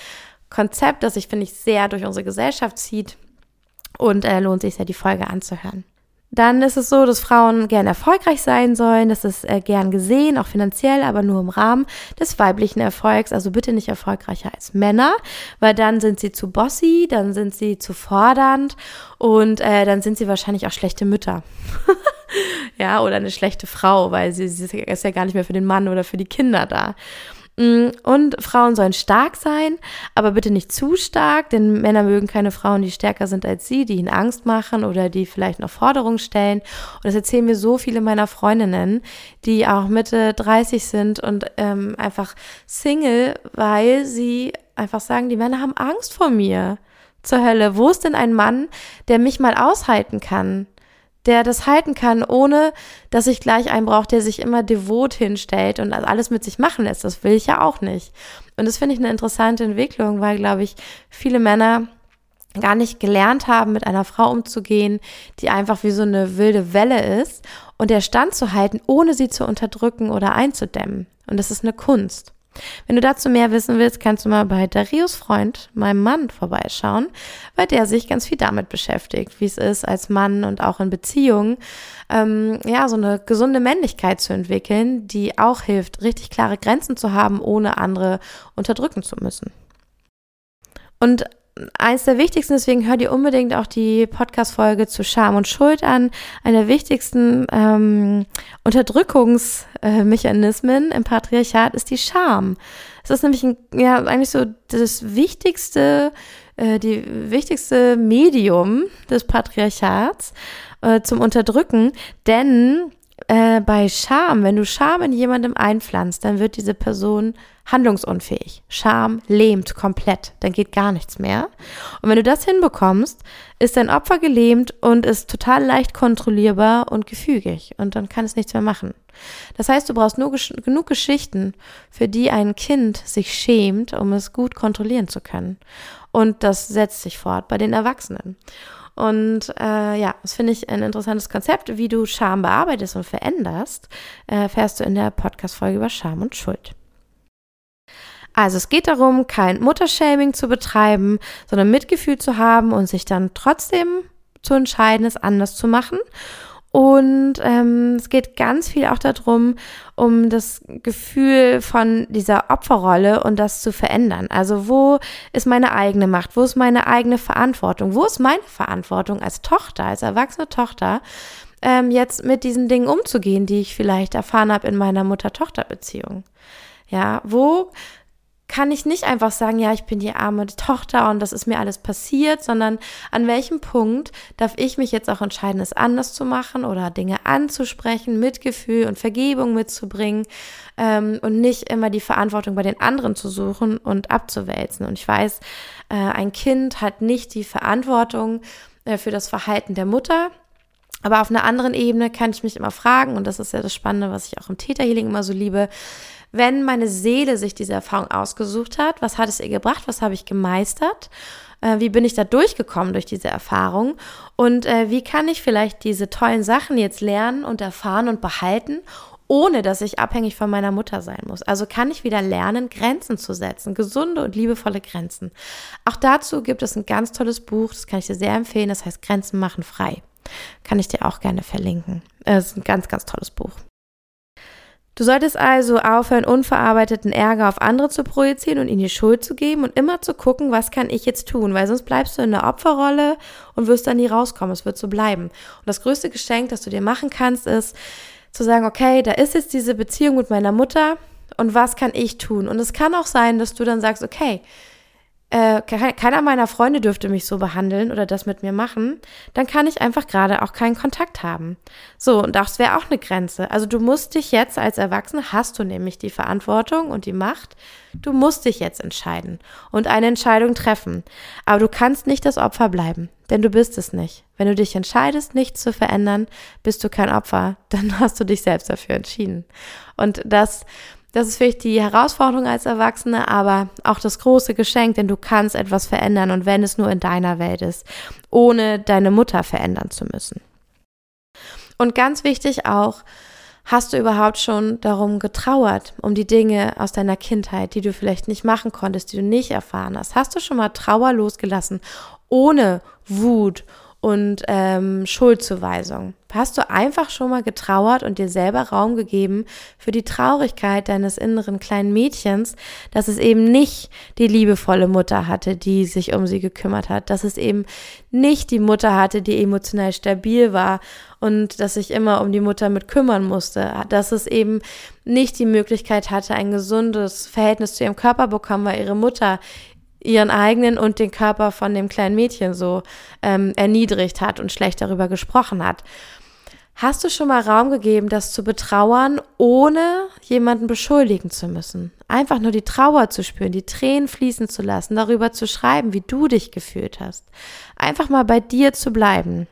Konzept, das sich, finde ich, sehr durch unsere Gesellschaft zieht und äh, lohnt sich sehr, die Folge anzuhören. Dann ist es so, dass Frauen gern erfolgreich sein sollen. Das ist äh, gern gesehen, auch finanziell, aber nur im Rahmen des weiblichen Erfolgs. Also bitte nicht erfolgreicher als Männer, weil dann sind sie zu bossy, dann sind sie zu fordernd und äh, dann sind sie wahrscheinlich auch schlechte Mütter. ja, oder eine schlechte Frau, weil sie, sie ist ja gar nicht mehr für den Mann oder für die Kinder da. Mm, und Frauen sollen stark sein, aber bitte nicht zu stark, denn Männer mögen keine Frauen, die stärker sind als sie, die ihnen Angst machen oder die vielleicht noch Forderungen stellen. Und das erzählen mir so viele meiner Freundinnen, die auch Mitte 30 sind und ähm, einfach Single, weil sie einfach sagen, die Männer haben Angst vor mir. Zur Hölle, wo ist denn ein Mann, der mich mal aushalten kann? Der das halten kann, ohne dass ich gleich einen brauche, der sich immer devot hinstellt und alles mit sich machen lässt. Das will ich ja auch nicht. Und das finde ich eine interessante Entwicklung, weil, glaube ich, viele Männer gar nicht gelernt haben, mit einer Frau umzugehen, die einfach wie so eine wilde Welle ist und der Stand zu halten, ohne sie zu unterdrücken oder einzudämmen. Und das ist eine Kunst. Wenn du dazu mehr wissen willst, kannst du mal bei Darius Freund, meinem Mann, vorbeischauen, weil der sich ganz viel damit beschäftigt, wie es ist, als Mann und auch in Beziehungen, ähm, ja, so eine gesunde Männlichkeit zu entwickeln, die auch hilft, richtig klare Grenzen zu haben, ohne andere unterdrücken zu müssen. Und eins der wichtigsten, deswegen hör dir unbedingt auch die Podcast-Folge zu Scham und Schuld an. Eine der wichtigsten ähm, Unterdrückungsmechanismen im Patriarchat ist die Scham. Es ist nämlich ein, ja eigentlich so das wichtigste, äh, die wichtigste Medium des Patriarchats äh, zum Unterdrücken, denn äh, bei Scham, wenn du Scham in jemandem einpflanzt, dann wird diese Person handlungsunfähig. Scham lähmt komplett, dann geht gar nichts mehr. Und wenn du das hinbekommst, ist dein Opfer gelähmt und ist total leicht kontrollierbar und gefügig und dann kann es nichts mehr machen. Das heißt, du brauchst nur gesch genug Geschichten, für die ein Kind sich schämt, um es gut kontrollieren zu können. Und das setzt sich fort bei den Erwachsenen. Und äh, ja, das finde ich ein interessantes Konzept. Wie du Scham bearbeitest und veränderst, äh, fährst du in der Podcast-Folge über Scham und Schuld. Also es geht darum, kein Muttershaming zu betreiben, sondern Mitgefühl zu haben und sich dann trotzdem zu entscheiden, es anders zu machen. Und ähm, es geht ganz viel auch darum, um das Gefühl von dieser Opferrolle und das zu verändern. Also wo ist meine eigene Macht? Wo ist meine eigene Verantwortung? Wo ist meine Verantwortung als Tochter, als erwachsene Tochter, ähm, jetzt mit diesen Dingen umzugehen, die ich vielleicht erfahren habe in meiner Mutter-Tochter-Beziehung? Ja, wo kann ich nicht einfach sagen, ja, ich bin die arme Tochter und das ist mir alles passiert, sondern an welchem Punkt darf ich mich jetzt auch entscheiden, es anders zu machen oder Dinge anzusprechen, Mitgefühl und Vergebung mitzubringen ähm, und nicht immer die Verantwortung bei den anderen zu suchen und abzuwälzen. Und ich weiß, äh, ein Kind hat nicht die Verantwortung äh, für das Verhalten der Mutter. Aber auf einer anderen Ebene kann ich mich immer fragen, und das ist ja das Spannende, was ich auch im Täterhealing immer so liebe, wenn meine Seele sich diese Erfahrung ausgesucht hat, was hat es ihr gebracht, was habe ich gemeistert, äh, wie bin ich da durchgekommen durch diese Erfahrung und äh, wie kann ich vielleicht diese tollen Sachen jetzt lernen und erfahren und behalten, ohne dass ich abhängig von meiner Mutter sein muss. Also kann ich wieder lernen, Grenzen zu setzen, gesunde und liebevolle Grenzen. Auch dazu gibt es ein ganz tolles Buch, das kann ich dir sehr empfehlen, das heißt Grenzen machen frei. Kann ich dir auch gerne verlinken. Es ist ein ganz, ganz tolles Buch. Du solltest also aufhören, unverarbeiteten Ärger auf andere zu projizieren und ihnen die Schuld zu geben und immer zu gucken, was kann ich jetzt tun, weil sonst bleibst du in der Opferrolle und wirst dann nie rauskommen. Es wird so bleiben. Und das größte Geschenk, das du dir machen kannst, ist zu sagen, okay, da ist jetzt diese Beziehung mit meiner Mutter und was kann ich tun? Und es kann auch sein, dass du dann sagst, okay, äh, keiner meiner Freunde dürfte mich so behandeln oder das mit mir machen, dann kann ich einfach gerade auch keinen Kontakt haben. So, und das wäre auch eine Grenze. Also du musst dich jetzt als Erwachsene, hast du nämlich die Verantwortung und die Macht, du musst dich jetzt entscheiden und eine Entscheidung treffen. Aber du kannst nicht das Opfer bleiben, denn du bist es nicht. Wenn du dich entscheidest, nichts zu verändern, bist du kein Opfer, dann hast du dich selbst dafür entschieden. Und das das ist vielleicht die Herausforderung als Erwachsene, aber auch das große Geschenk, denn du kannst etwas verändern und wenn es nur in deiner Welt ist, ohne deine Mutter verändern zu müssen. Und ganz wichtig auch, hast du überhaupt schon darum getrauert, um die Dinge aus deiner Kindheit, die du vielleicht nicht machen konntest, die du nicht erfahren hast? Hast du schon mal Trauer losgelassen, ohne Wut, und ähm, Schuldzuweisung. Hast du einfach schon mal getrauert und dir selber Raum gegeben für die Traurigkeit deines inneren kleinen Mädchens, dass es eben nicht die liebevolle Mutter hatte, die sich um sie gekümmert hat, dass es eben nicht die Mutter hatte, die emotional stabil war und dass sich immer um die Mutter mit kümmern musste, dass es eben nicht die Möglichkeit hatte, ein gesundes Verhältnis zu ihrem Körper bekommen, weil ihre Mutter ihren eigenen und den Körper von dem kleinen Mädchen so ähm, erniedrigt hat und schlecht darüber gesprochen hat. Hast du schon mal Raum gegeben, das zu betrauern, ohne jemanden beschuldigen zu müssen? Einfach nur die Trauer zu spüren, die Tränen fließen zu lassen, darüber zu schreiben, wie du dich gefühlt hast. Einfach mal bei dir zu bleiben.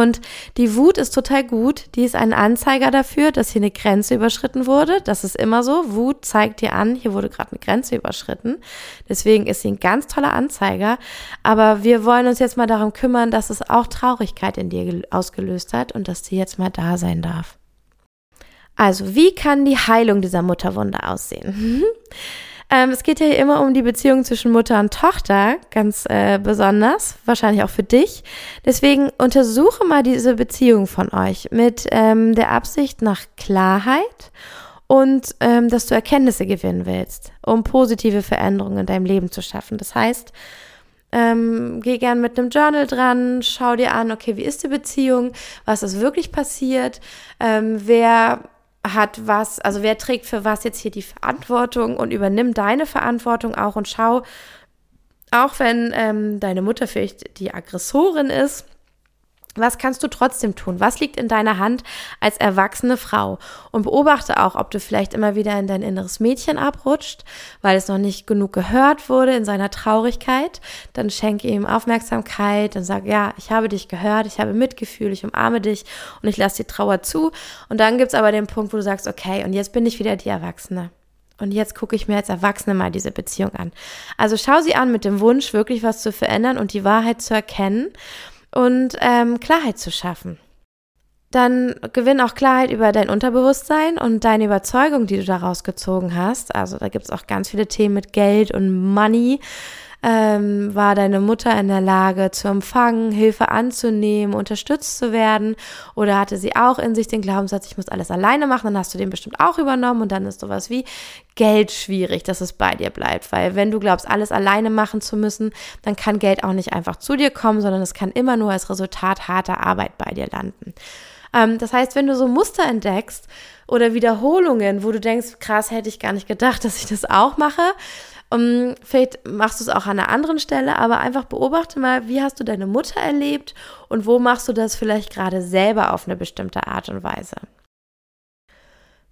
Und die Wut ist total gut. Die ist ein Anzeiger dafür, dass hier eine Grenze überschritten wurde. Das ist immer so. Wut zeigt dir an, hier wurde gerade eine Grenze überschritten. Deswegen ist sie ein ganz toller Anzeiger. Aber wir wollen uns jetzt mal darum kümmern, dass es auch Traurigkeit in dir ausgelöst hat und dass sie jetzt mal da sein darf. Also, wie kann die Heilung dieser Mutterwunde aussehen? Ähm, es geht ja hier immer um die Beziehung zwischen Mutter und Tochter, ganz äh, besonders, wahrscheinlich auch für dich. Deswegen untersuche mal diese Beziehung von euch mit ähm, der Absicht nach Klarheit und ähm, dass du Erkenntnisse gewinnen willst, um positive Veränderungen in deinem Leben zu schaffen. Das heißt, ähm, geh gern mit einem Journal dran, schau dir an, okay, wie ist die Beziehung, was ist wirklich passiert, ähm, wer hat was, also wer trägt für was jetzt hier die Verantwortung und übernimm deine Verantwortung auch und schau, auch wenn ähm, deine Mutter vielleicht die Aggressorin ist, Was kannst du trotzdem tun? Was liegt in deiner Hand als erwachsene Frau? Und beobachte auch, ob du vielleicht immer wieder in dein inneres Mädchen abrutscht, weil es noch nicht genug gehört wurde in seiner Traurigkeit. Dann schenke ihm Aufmerksamkeit und sag, ja, ich habe dich gehört, ich habe Mitgefühl, ich umarme dich und ich lasse die Trauer zu. Und dann gibt's aber den Punkt, wo du sagst, okay, und jetzt bin ich wieder die Erwachsene. Und jetzt gucke ich mir als Erwachsene mal diese Beziehung an. Also schau sie an mit dem Wunsch, wirklich was zu verändern und die Wahrheit zu erkennen und ähm, Klarheit zu schaffen. Dann gewinn auch Klarheit über dein Unterbewusstsein und deine Überzeugung, die du daraus gezogen hast. Also da gibt es auch ganz viele Themen mit Geld und Money ähm, war deine Mutter in der Lage zu empfangen, Hilfe anzunehmen, unterstützt zu werden? Oder hatte sie auch in sich den Glaubenssatz, ich muss alles alleine machen, dann hast du den bestimmt auch übernommen und dann ist sowas wie Geld schwierig, dass es bei dir bleibt. Weil wenn du glaubst, alles alleine machen zu müssen, dann kann Geld auch nicht einfach zu dir kommen, sondern es kann immer nur als Resultat harter Arbeit bei dir landen. Ähm, das heißt, wenn du so Muster entdeckst oder Wiederholungen, wo du denkst, krass, hätte ich gar nicht gedacht, dass ich das auch mache, um, vielleicht machst du es auch an einer anderen Stelle, aber einfach beobachte mal, wie hast du deine Mutter erlebt und wo machst du das vielleicht gerade selber auf eine bestimmte Art und Weise.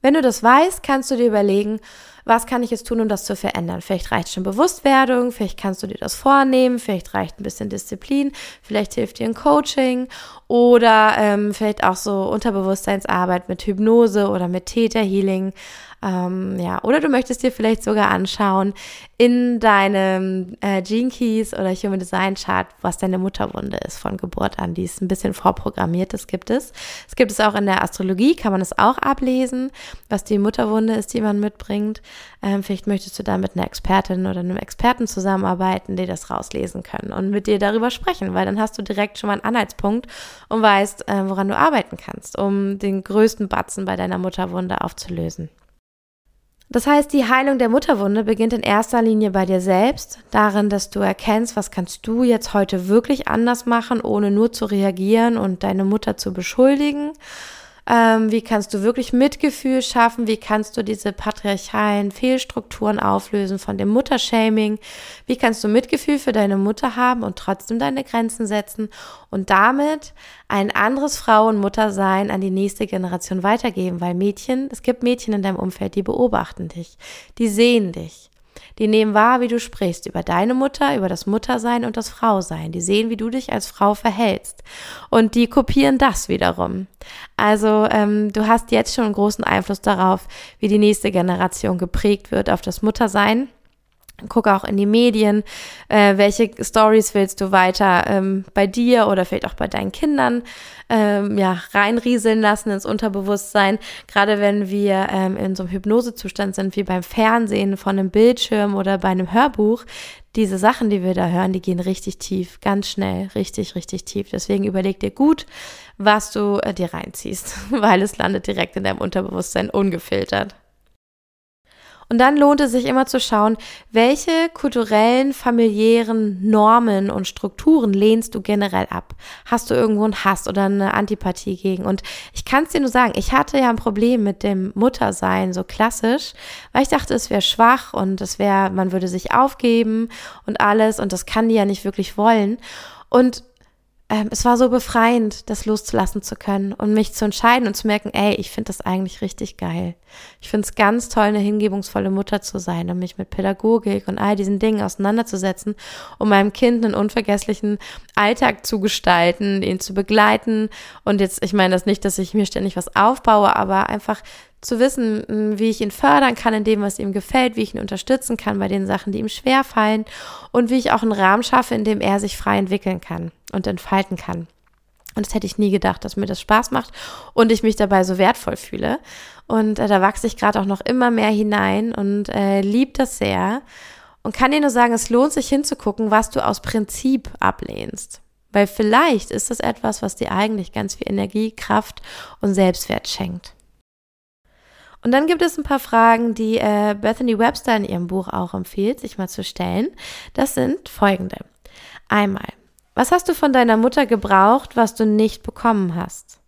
Wenn du das weißt, kannst du dir überlegen, was kann ich jetzt tun, um das zu verändern? Vielleicht reicht schon Bewusstwerdung, vielleicht kannst du dir das vornehmen, vielleicht reicht ein bisschen Disziplin, vielleicht hilft dir ein Coaching oder ähm, vielleicht auch so Unterbewusstseinsarbeit mit Hypnose oder mit Theta Healing. Ähm, ja, oder du möchtest dir vielleicht sogar anschauen in deinem äh, Gene Keys oder Human Design Chart, was deine Mutterwunde ist von Geburt an. Die ist ein bisschen vorprogrammiert, das gibt es. Es gibt es auch in der Astrologie, kann man es auch ablesen, was die Mutterwunde ist, die man mitbringt. Ähm, vielleicht möchtest du da mit einer Expertin oder einem Experten zusammenarbeiten, die das rauslesen können und mit dir darüber sprechen, weil dann hast du direkt schon mal einen Anhaltspunkt und weißt, äh, woran du arbeiten kannst, um den größten Batzen bei deiner Mutterwunde aufzulösen. Das heißt, die Heilung der Mutterwunde beginnt in erster Linie bei dir selbst, darin, dass du erkennst, was kannst du jetzt heute wirklich anders machen, ohne nur zu reagieren und deine Mutter zu beschuldigen ähm, wie kannst du wirklich Mitgefühl schaffen? Wie kannst du diese patriarchalen Fehlstrukturen auflösen von dem Muttershaming? Wie kannst du Mitgefühl für deine Mutter haben und trotzdem deine Grenzen setzen und damit ein anderes Frau- und Muttersein an die nächste Generation weitergeben? Weil Mädchen, es gibt Mädchen in deinem Umfeld, die beobachten dich, die sehen dich. Die nehmen wahr, wie du sprichst über deine Mutter, über das Muttersein und das Frausein. Die sehen, wie du dich als Frau verhältst. Und die kopieren das wiederum. Also ähm, du hast jetzt schon einen großen Einfluss darauf, wie die nächste Generation geprägt wird auf das Muttersein Guck auch in die Medien, äh, welche Stories willst du weiter ähm, bei dir oder vielleicht auch bei deinen Kindern ähm, ja, reinrieseln lassen ins Unterbewusstsein. Gerade wenn wir ähm, in so einem Hypnosezustand sind, wie beim Fernsehen von einem Bildschirm oder bei einem Hörbuch, diese Sachen, die wir da hören, die gehen richtig tief, ganz schnell, richtig, richtig tief. Deswegen überleg dir gut, was du äh, dir reinziehst, weil es landet direkt in deinem Unterbewusstsein ungefiltert. Und dann lohnt es sich immer zu schauen, welche kulturellen, familiären Normen und Strukturen lehnst du generell ab? Hast du irgendwo einen Hass oder eine Antipathie gegen? Und ich kann es dir nur sagen, ich hatte ja ein Problem mit dem Muttersein, so klassisch, weil ich dachte, es wäre schwach und es wäre, man würde sich aufgeben und alles und das kann die ja nicht wirklich wollen. Und ähm, es war so befreiend, das loszulassen zu können und mich zu entscheiden und zu merken, ey, ich finde das eigentlich richtig geil. Ich finde es ganz toll, eine hingebungsvolle Mutter zu sein und mich mit Pädagogik und all diesen Dingen auseinanderzusetzen, um meinem Kind einen unvergesslichen Alltag zu gestalten, ihn zu begleiten. Und jetzt, ich meine das nicht, dass ich mir ständig was aufbaue, aber einfach zu wissen, wie ich ihn fördern kann in dem, was ihm gefällt, wie ich ihn unterstützen kann bei den Sachen, die ihm schwer fallen und wie ich auch einen Rahmen schaffe, in dem er sich frei entwickeln kann und entfalten kann. Und das hätte ich nie gedacht, dass mir das Spaß macht und ich mich dabei so wertvoll fühle. Und äh, da wachse ich gerade auch noch immer mehr hinein und äh, lieb das sehr. Und kann dir nur sagen, es lohnt sich hinzugucken, was du aus Prinzip ablehnst. Weil vielleicht ist das etwas, was dir eigentlich ganz viel Energie, Kraft und Selbstwert schenkt. Und dann gibt es ein paar Fragen, die äh, Bethany Webster in ihrem Buch auch empfiehlt, sich mal zu stellen. Das sind folgende. Einmal, was hast du von deiner Mutter gebraucht, was du nicht bekommen hast?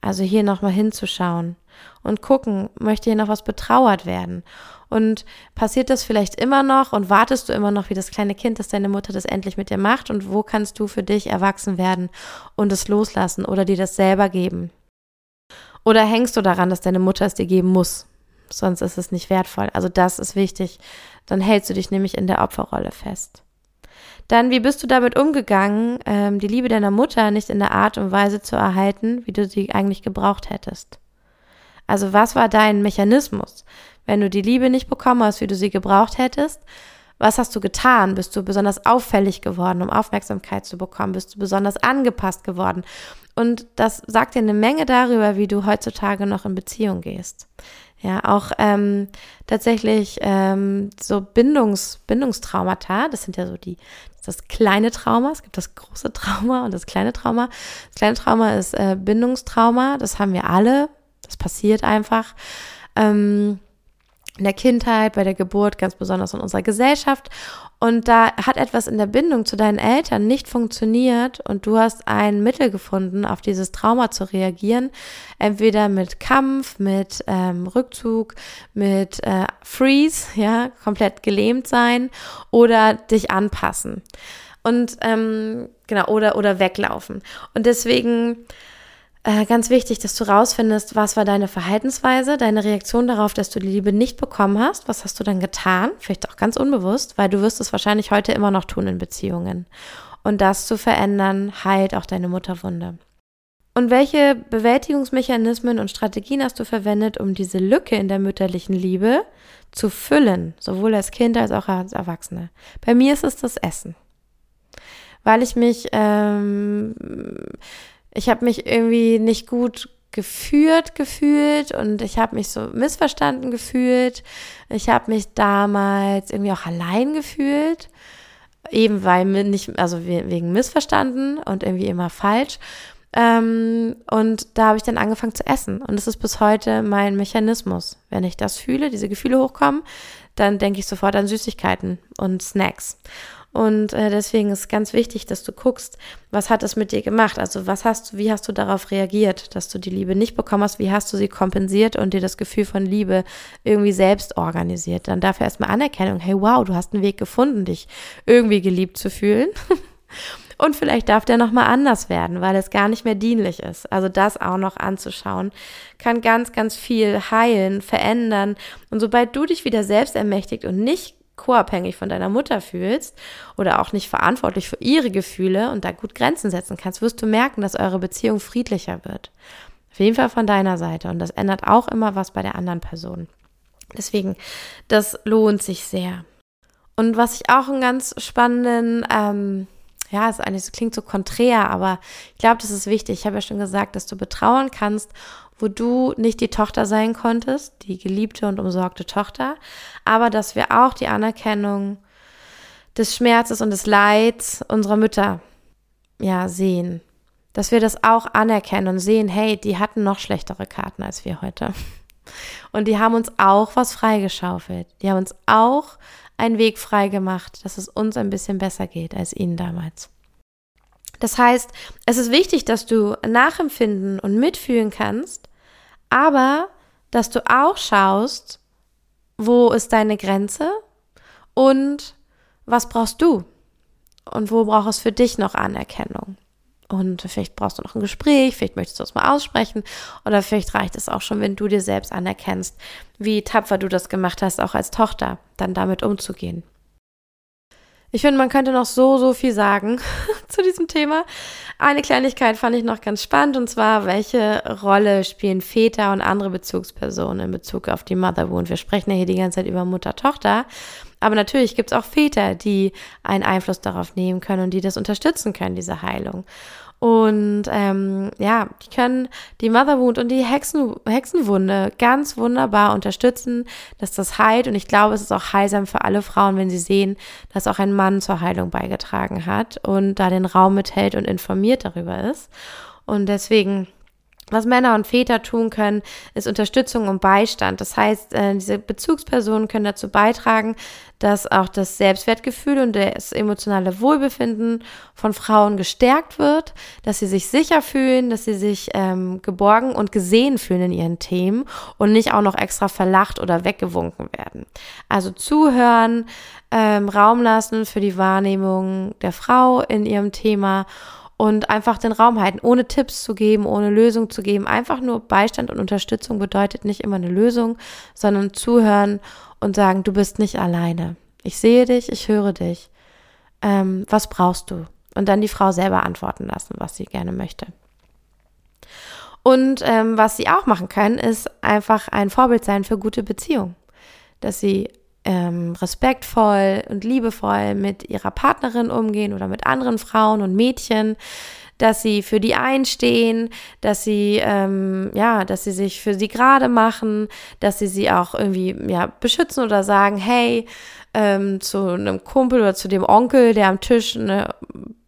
Also hier nochmal hinzuschauen und gucken, möchte hier noch was betrauert werden? Und passiert das vielleicht immer noch und wartest du immer noch wie das kleine Kind, dass deine Mutter das endlich mit dir macht? Und wo kannst du für dich erwachsen werden und es loslassen oder dir das selber geben? Oder hängst du daran, dass deine Mutter es dir geben muss? Sonst ist es nicht wertvoll. Also das ist wichtig. Dann hältst du dich nämlich in der Opferrolle fest. Dann, wie bist du damit umgegangen, ähm, die Liebe deiner Mutter nicht in der Art und Weise zu erhalten, wie du sie eigentlich gebraucht hättest? Also was war dein Mechanismus? Wenn du die Liebe nicht bekommen hast, wie du sie gebraucht hättest, was hast du getan? Bist du besonders auffällig geworden, um Aufmerksamkeit zu bekommen? Bist du besonders angepasst geworden? Und das sagt dir eine Menge darüber, wie du heutzutage noch in Beziehung gehst. Ja, auch ähm, tatsächlich ähm, so Bindungs, Bindungstraumata, das sind ja so die, das kleine Trauma, es gibt das große Trauma und das kleine Trauma. Das kleine Trauma ist äh, Bindungstrauma, das haben wir alle, das passiert einfach. Ähm, in der Kindheit, bei der Geburt, ganz besonders in unserer Gesellschaft. Und da hat etwas in der Bindung zu deinen Eltern nicht funktioniert und du hast ein Mittel gefunden, auf dieses Trauma zu reagieren. Entweder mit Kampf, mit ähm, Rückzug, mit äh, Freeze, ja, komplett gelähmt sein oder dich anpassen. Und ähm, genau, oder, oder weglaufen. Und deswegen äh, ganz wichtig, dass du rausfindest, was war deine Verhaltensweise, deine Reaktion darauf, dass du die Liebe nicht bekommen hast. Was hast du dann getan? Vielleicht auch ganz unbewusst, weil du wirst es wahrscheinlich heute immer noch tun in Beziehungen. Und das zu verändern, heilt auch deine Mutterwunde. Und welche Bewältigungsmechanismen und Strategien hast du verwendet, um diese Lücke in der mütterlichen Liebe zu füllen, sowohl als Kind als auch als Erwachsene? Bei mir ist es das Essen, weil ich mich ähm, ich habe mich irgendwie nicht gut geführt gefühlt und ich habe mich so missverstanden gefühlt. Ich habe mich damals irgendwie auch allein gefühlt, eben weil mir nicht, also wegen missverstanden und irgendwie immer falsch. Ähm, und da habe ich dann angefangen zu essen und es ist bis heute mein Mechanismus. Wenn ich das fühle, diese Gefühle hochkommen, dann denke ich sofort an Süßigkeiten und Snacks. Und äh, deswegen ist ganz wichtig, dass du guckst, was hat es mit dir gemacht? Also was hast du, wie hast du darauf reagiert, dass du die Liebe nicht bekommen hast? Wie hast du sie kompensiert und dir das Gefühl von Liebe irgendwie selbst organisiert? Dann dafür erstmal Anerkennung. Hey, wow, du hast einen Weg gefunden, dich irgendwie geliebt zu fühlen. Und vielleicht darf der nochmal anders werden, weil es gar nicht mehr dienlich ist. Also das auch noch anzuschauen, kann ganz, ganz viel heilen, verändern. Und sobald du dich wieder selbst ermächtigt und nicht co-abhängig von deiner Mutter fühlst oder auch nicht verantwortlich für ihre Gefühle und da gut Grenzen setzen kannst, wirst du merken, dass eure Beziehung friedlicher wird. Auf jeden Fall von deiner Seite. Und das ändert auch immer was bei der anderen Person. Deswegen, das lohnt sich sehr. Und was ich auch einen ganz spannenden, ähm, ja, es klingt so konträr, aber ich glaube, das ist wichtig. Ich habe ja schon gesagt, dass du betrauern kannst wo du nicht die Tochter sein konntest, die geliebte und umsorgte Tochter, aber dass wir auch die Anerkennung des Schmerzes und des Leids unserer Mütter ja sehen. Dass wir das auch anerkennen und sehen, hey, die hatten noch schlechtere Karten als wir heute. Und die haben uns auch was freigeschaufelt. Die haben uns auch einen Weg freigemacht, dass es uns ein bisschen besser geht als ihnen damals. Das heißt, es ist wichtig, dass du nachempfinden und mitfühlen kannst, aber dass du auch schaust, wo ist deine Grenze und was brauchst du und wo braucht es für dich noch Anerkennung. Und vielleicht brauchst du noch ein Gespräch, vielleicht möchtest du es mal aussprechen oder vielleicht reicht es auch schon, wenn du dir selbst anerkennst, wie tapfer du das gemacht hast, auch als Tochter, dann damit umzugehen. Ich finde, man könnte noch so, so viel sagen zu diesem Thema. Eine Kleinigkeit fand ich noch ganz spannend und zwar, welche Rolle spielen Väter und andere Bezugspersonen in Bezug auf die Mother Wound? Wir sprechen ja hier die ganze Zeit über Mutter-Tochter, aber natürlich gibt es auch Väter, die einen Einfluss darauf nehmen können und die das unterstützen können, diese Heilung. Und ähm, ja, die können die Mother Wound und die Hexen, Hexenwunde ganz wunderbar unterstützen, dass das heilt. Und ich glaube, es ist auch heilsam für alle Frauen, wenn sie sehen, dass auch ein Mann zur Heilung beigetragen hat und da den Raum mithält und informiert darüber ist. Und deswegen Was Männer und Väter tun können, ist Unterstützung und Beistand. Das heißt, äh, diese Bezugspersonen können dazu beitragen, dass auch das Selbstwertgefühl und das emotionale Wohlbefinden von Frauen gestärkt wird, dass sie sich sicher fühlen, dass sie sich ähm, geborgen und gesehen fühlen in ihren Themen und nicht auch noch extra verlacht oder weggewunken werden. Also zuhören, ähm, Raum lassen für die Wahrnehmung der Frau in ihrem Thema und einfach den Raum halten, ohne Tipps zu geben, ohne Lösung zu geben. Einfach nur Beistand und Unterstützung bedeutet nicht immer eine Lösung, sondern zuhören und sagen, du bist nicht alleine. Ich sehe dich, ich höre dich. Ähm, was brauchst du? Und dann die Frau selber antworten lassen, was sie gerne möchte. Und ähm, was sie auch machen können, ist einfach ein Vorbild sein für gute Beziehungen. Dass sie ähm, respektvoll und liebevoll mit ihrer Partnerin umgehen oder mit anderen Frauen und Mädchen, dass sie für die einstehen, dass sie ähm, ja, dass sie sich für sie gerade machen, dass sie sie auch irgendwie ja beschützen oder sagen, hey, ähm, zu einem Kumpel oder zu dem Onkel, der am Tisch eine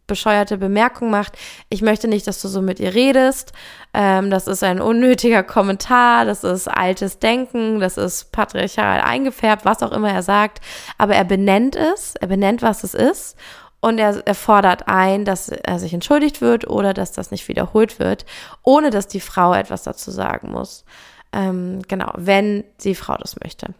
bescheuerte Bemerkung macht, ich möchte nicht, dass du so mit ihr redest, ähm, das ist ein unnötiger Kommentar, das ist altes Denken, das ist patriarchal eingefärbt, was auch immer er sagt, aber er benennt es, er benennt, was es ist und er, er fordert ein, dass er sich entschuldigt wird oder dass das nicht wiederholt wird, ohne dass die Frau etwas dazu sagen muss. Ähm, genau, wenn die Frau das möchte.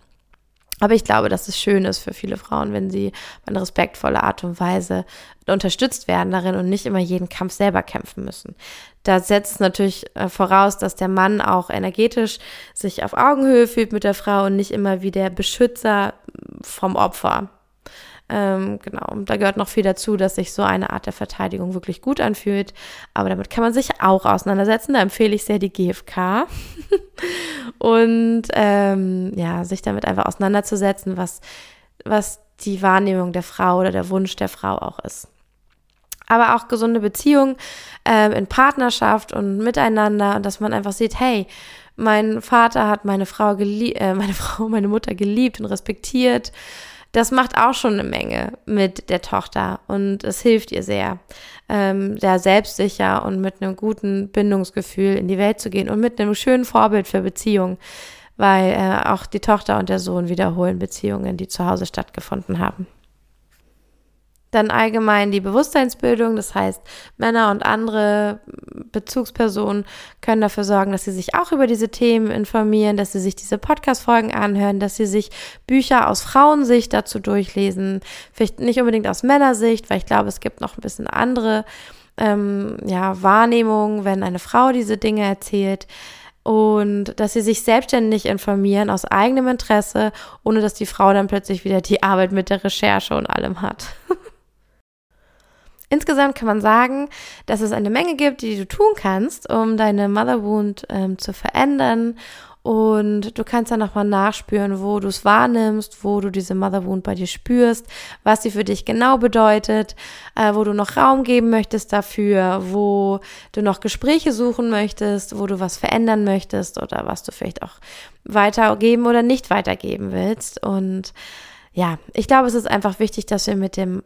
Aber ich glaube, dass es schön ist für viele Frauen, wenn sie auf eine respektvolle Art und Weise unterstützt werden darin und nicht immer jeden Kampf selber kämpfen müssen. Da setzt natürlich äh, voraus, dass der Mann auch energetisch sich auf Augenhöhe fühlt mit der Frau und nicht immer wie der Beschützer vom Opfer. Ähm, genau, und da gehört noch viel dazu, dass sich so eine Art der Verteidigung wirklich gut anfühlt. Aber damit kann man sich auch auseinandersetzen. Da empfehle ich sehr die GfK. und ähm, ja, sich damit einfach auseinanderzusetzen, was, was die Wahrnehmung der Frau oder der Wunsch der Frau auch ist. Aber auch gesunde Beziehungen ähm, in Partnerschaft und miteinander und dass man einfach sieht, hey, mein Vater hat meine Frau äh, meine Frau, meine Mutter geliebt und respektiert das macht auch schon eine Menge mit der Tochter und es hilft ihr sehr, ähm, sehr selbstsicher und mit einem guten Bindungsgefühl in die Welt zu gehen und mit einem schönen Vorbild für Beziehungen, weil äh, auch die Tochter und der Sohn wiederholen Beziehungen, die zu Hause stattgefunden haben. Dann allgemein die Bewusstseinsbildung, das heißt, Männer und andere Bezugspersonen können dafür sorgen, dass sie sich auch über diese Themen informieren, dass sie sich diese Podcast-Folgen anhören, dass sie sich Bücher aus Frauensicht dazu durchlesen, vielleicht nicht unbedingt aus Männersicht, weil ich glaube, es gibt noch ein bisschen andere ähm, ja, Wahrnehmungen, wenn eine Frau diese Dinge erzählt und dass sie sich selbstständig informieren aus eigenem Interesse, ohne dass die Frau dann plötzlich wieder die Arbeit mit der Recherche und allem hat. Insgesamt kann man sagen, dass es eine Menge gibt, die du tun kannst, um deine Mother Wound ähm, zu verändern. Und du kannst dann nochmal nachspüren, wo du es wahrnimmst, wo du diese Mother Wound bei dir spürst, was sie für dich genau bedeutet, äh, wo du noch Raum geben möchtest dafür, wo du noch Gespräche suchen möchtest, wo du was verändern möchtest oder was du vielleicht auch weitergeben oder nicht weitergeben willst. Und ja, ich glaube, es ist einfach wichtig, dass wir mit dem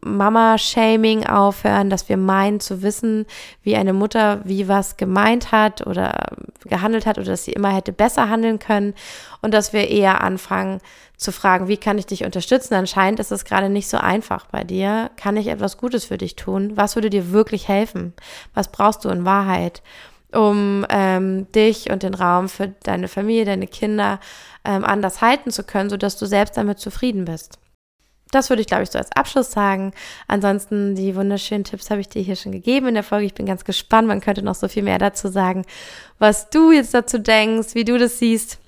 Mama-Shaming aufhören, dass wir meinen zu wissen, wie eine Mutter wie was gemeint hat oder gehandelt hat oder dass sie immer hätte besser handeln können und dass wir eher anfangen zu fragen, wie kann ich dich unterstützen? Anscheinend ist es gerade nicht so einfach bei dir. Kann ich etwas Gutes für dich tun? Was würde dir wirklich helfen? Was brauchst du in Wahrheit? um ähm, dich und den Raum für deine Familie, deine Kinder ähm, anders halten zu können, sodass du selbst damit zufrieden bist. Das würde ich, glaube ich, so als Abschluss sagen. Ansonsten, die wunderschönen Tipps habe ich dir hier schon gegeben in der Folge. Ich bin ganz gespannt. Man könnte noch so viel mehr dazu sagen, was du jetzt dazu denkst, wie du das siehst.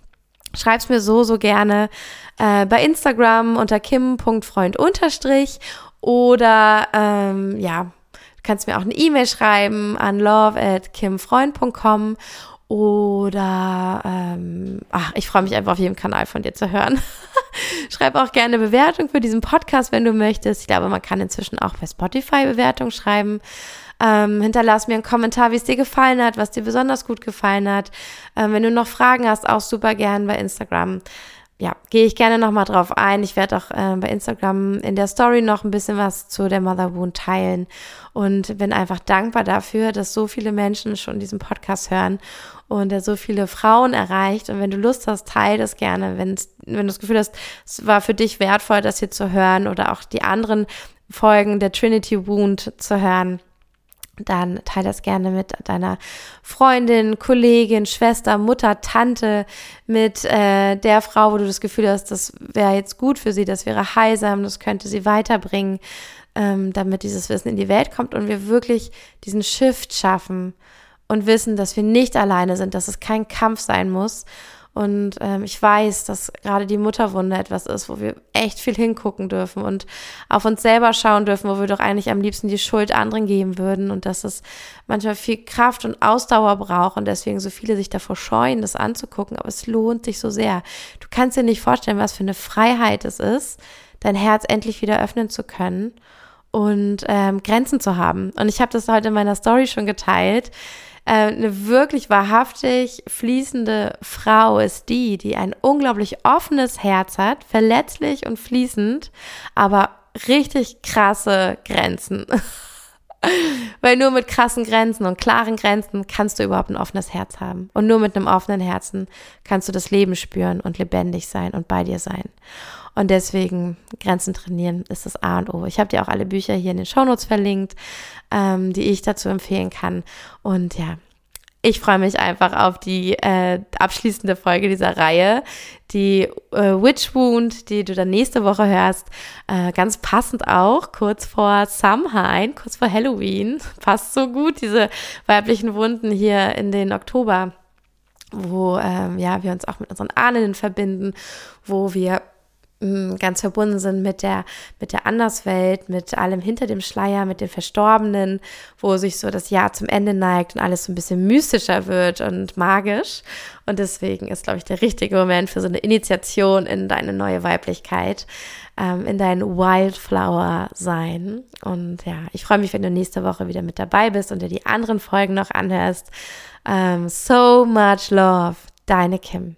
Schreib's mir so, so gerne äh, bei Instagram unter kim.freund unterstrich oder ähm, ja, kannst mir auch eine E-Mail schreiben an love at kimfreund.com oder ähm, ach, ich freue mich einfach auf jedem Kanal von dir zu hören. Schreib auch gerne Bewertung für diesen Podcast, wenn du möchtest. Ich glaube, man kann inzwischen auch bei Spotify Bewertung schreiben. Ähm, hinterlass mir einen Kommentar, wie es dir gefallen hat, was dir besonders gut gefallen hat. Ähm, wenn du noch Fragen hast, auch super gern bei Instagram. ja, gehe ich gerne nochmal drauf ein. Ich werde auch äh, bei Instagram in der Story noch ein bisschen was zu der Mother Wound teilen und bin einfach dankbar dafür, dass so viele Menschen schon diesen Podcast hören und er so viele Frauen erreicht. Und wenn du Lust hast, teile das gerne. Wenn's, wenn du das Gefühl hast, es war für dich wertvoll, das hier zu hören oder auch die anderen Folgen der Trinity Wound zu hören dann teile das gerne mit deiner Freundin, Kollegin, Schwester, Mutter, Tante, mit äh, der Frau, wo du das Gefühl hast, das wäre jetzt gut für sie, das wäre heilsam, das könnte sie weiterbringen, ähm, damit dieses Wissen in die Welt kommt und wir wirklich diesen Shift schaffen und wissen, dass wir nicht alleine sind, dass es kein Kampf sein muss und ähm, ich weiß, dass gerade die Mutterwunde etwas ist, wo wir echt viel hingucken dürfen und auf uns selber schauen dürfen, wo wir doch eigentlich am liebsten die Schuld anderen geben würden und dass es manchmal viel Kraft und Ausdauer braucht und deswegen so viele sich davor scheuen, das anzugucken. Aber es lohnt sich so sehr. Du kannst dir nicht vorstellen, was für eine Freiheit es ist, dein Herz endlich wieder öffnen zu können und ähm, Grenzen zu haben. Und ich habe das heute in meiner Story schon geteilt eine wirklich wahrhaftig fließende Frau ist die, die ein unglaublich offenes Herz hat, verletzlich und fließend, aber richtig krasse Grenzen. Weil nur mit krassen Grenzen und klaren Grenzen kannst du überhaupt ein offenes Herz haben. Und nur mit einem offenen Herzen kannst du das Leben spüren und lebendig sein und bei dir sein. Und deswegen Grenzen trainieren ist das A und O. Ich habe dir auch alle Bücher hier in den Shownotes verlinkt, ähm, die ich dazu empfehlen kann. Und ja, ich freue mich einfach auf die äh, abschließende Folge dieser Reihe, die äh, Witch Wound, die du dann nächste Woche hörst. Äh, ganz passend auch, kurz vor Samhain, kurz vor Halloween. Passt so gut, diese weiblichen Wunden hier in den Oktober, wo ähm, ja, wir uns auch mit unseren Ahnen verbinden, wo wir ganz verbunden sind mit der, mit der Anderswelt, mit allem hinter dem Schleier, mit den Verstorbenen, wo sich so das Jahr zum Ende neigt und alles so ein bisschen mystischer wird und magisch. Und deswegen ist, glaube ich, der richtige Moment für so eine Initiation in deine neue Weiblichkeit, ähm, in dein Wildflower sein. Und ja, ich freue mich, wenn du nächste Woche wieder mit dabei bist und dir die anderen Folgen noch anhörst. Ähm, so much love, deine Kim.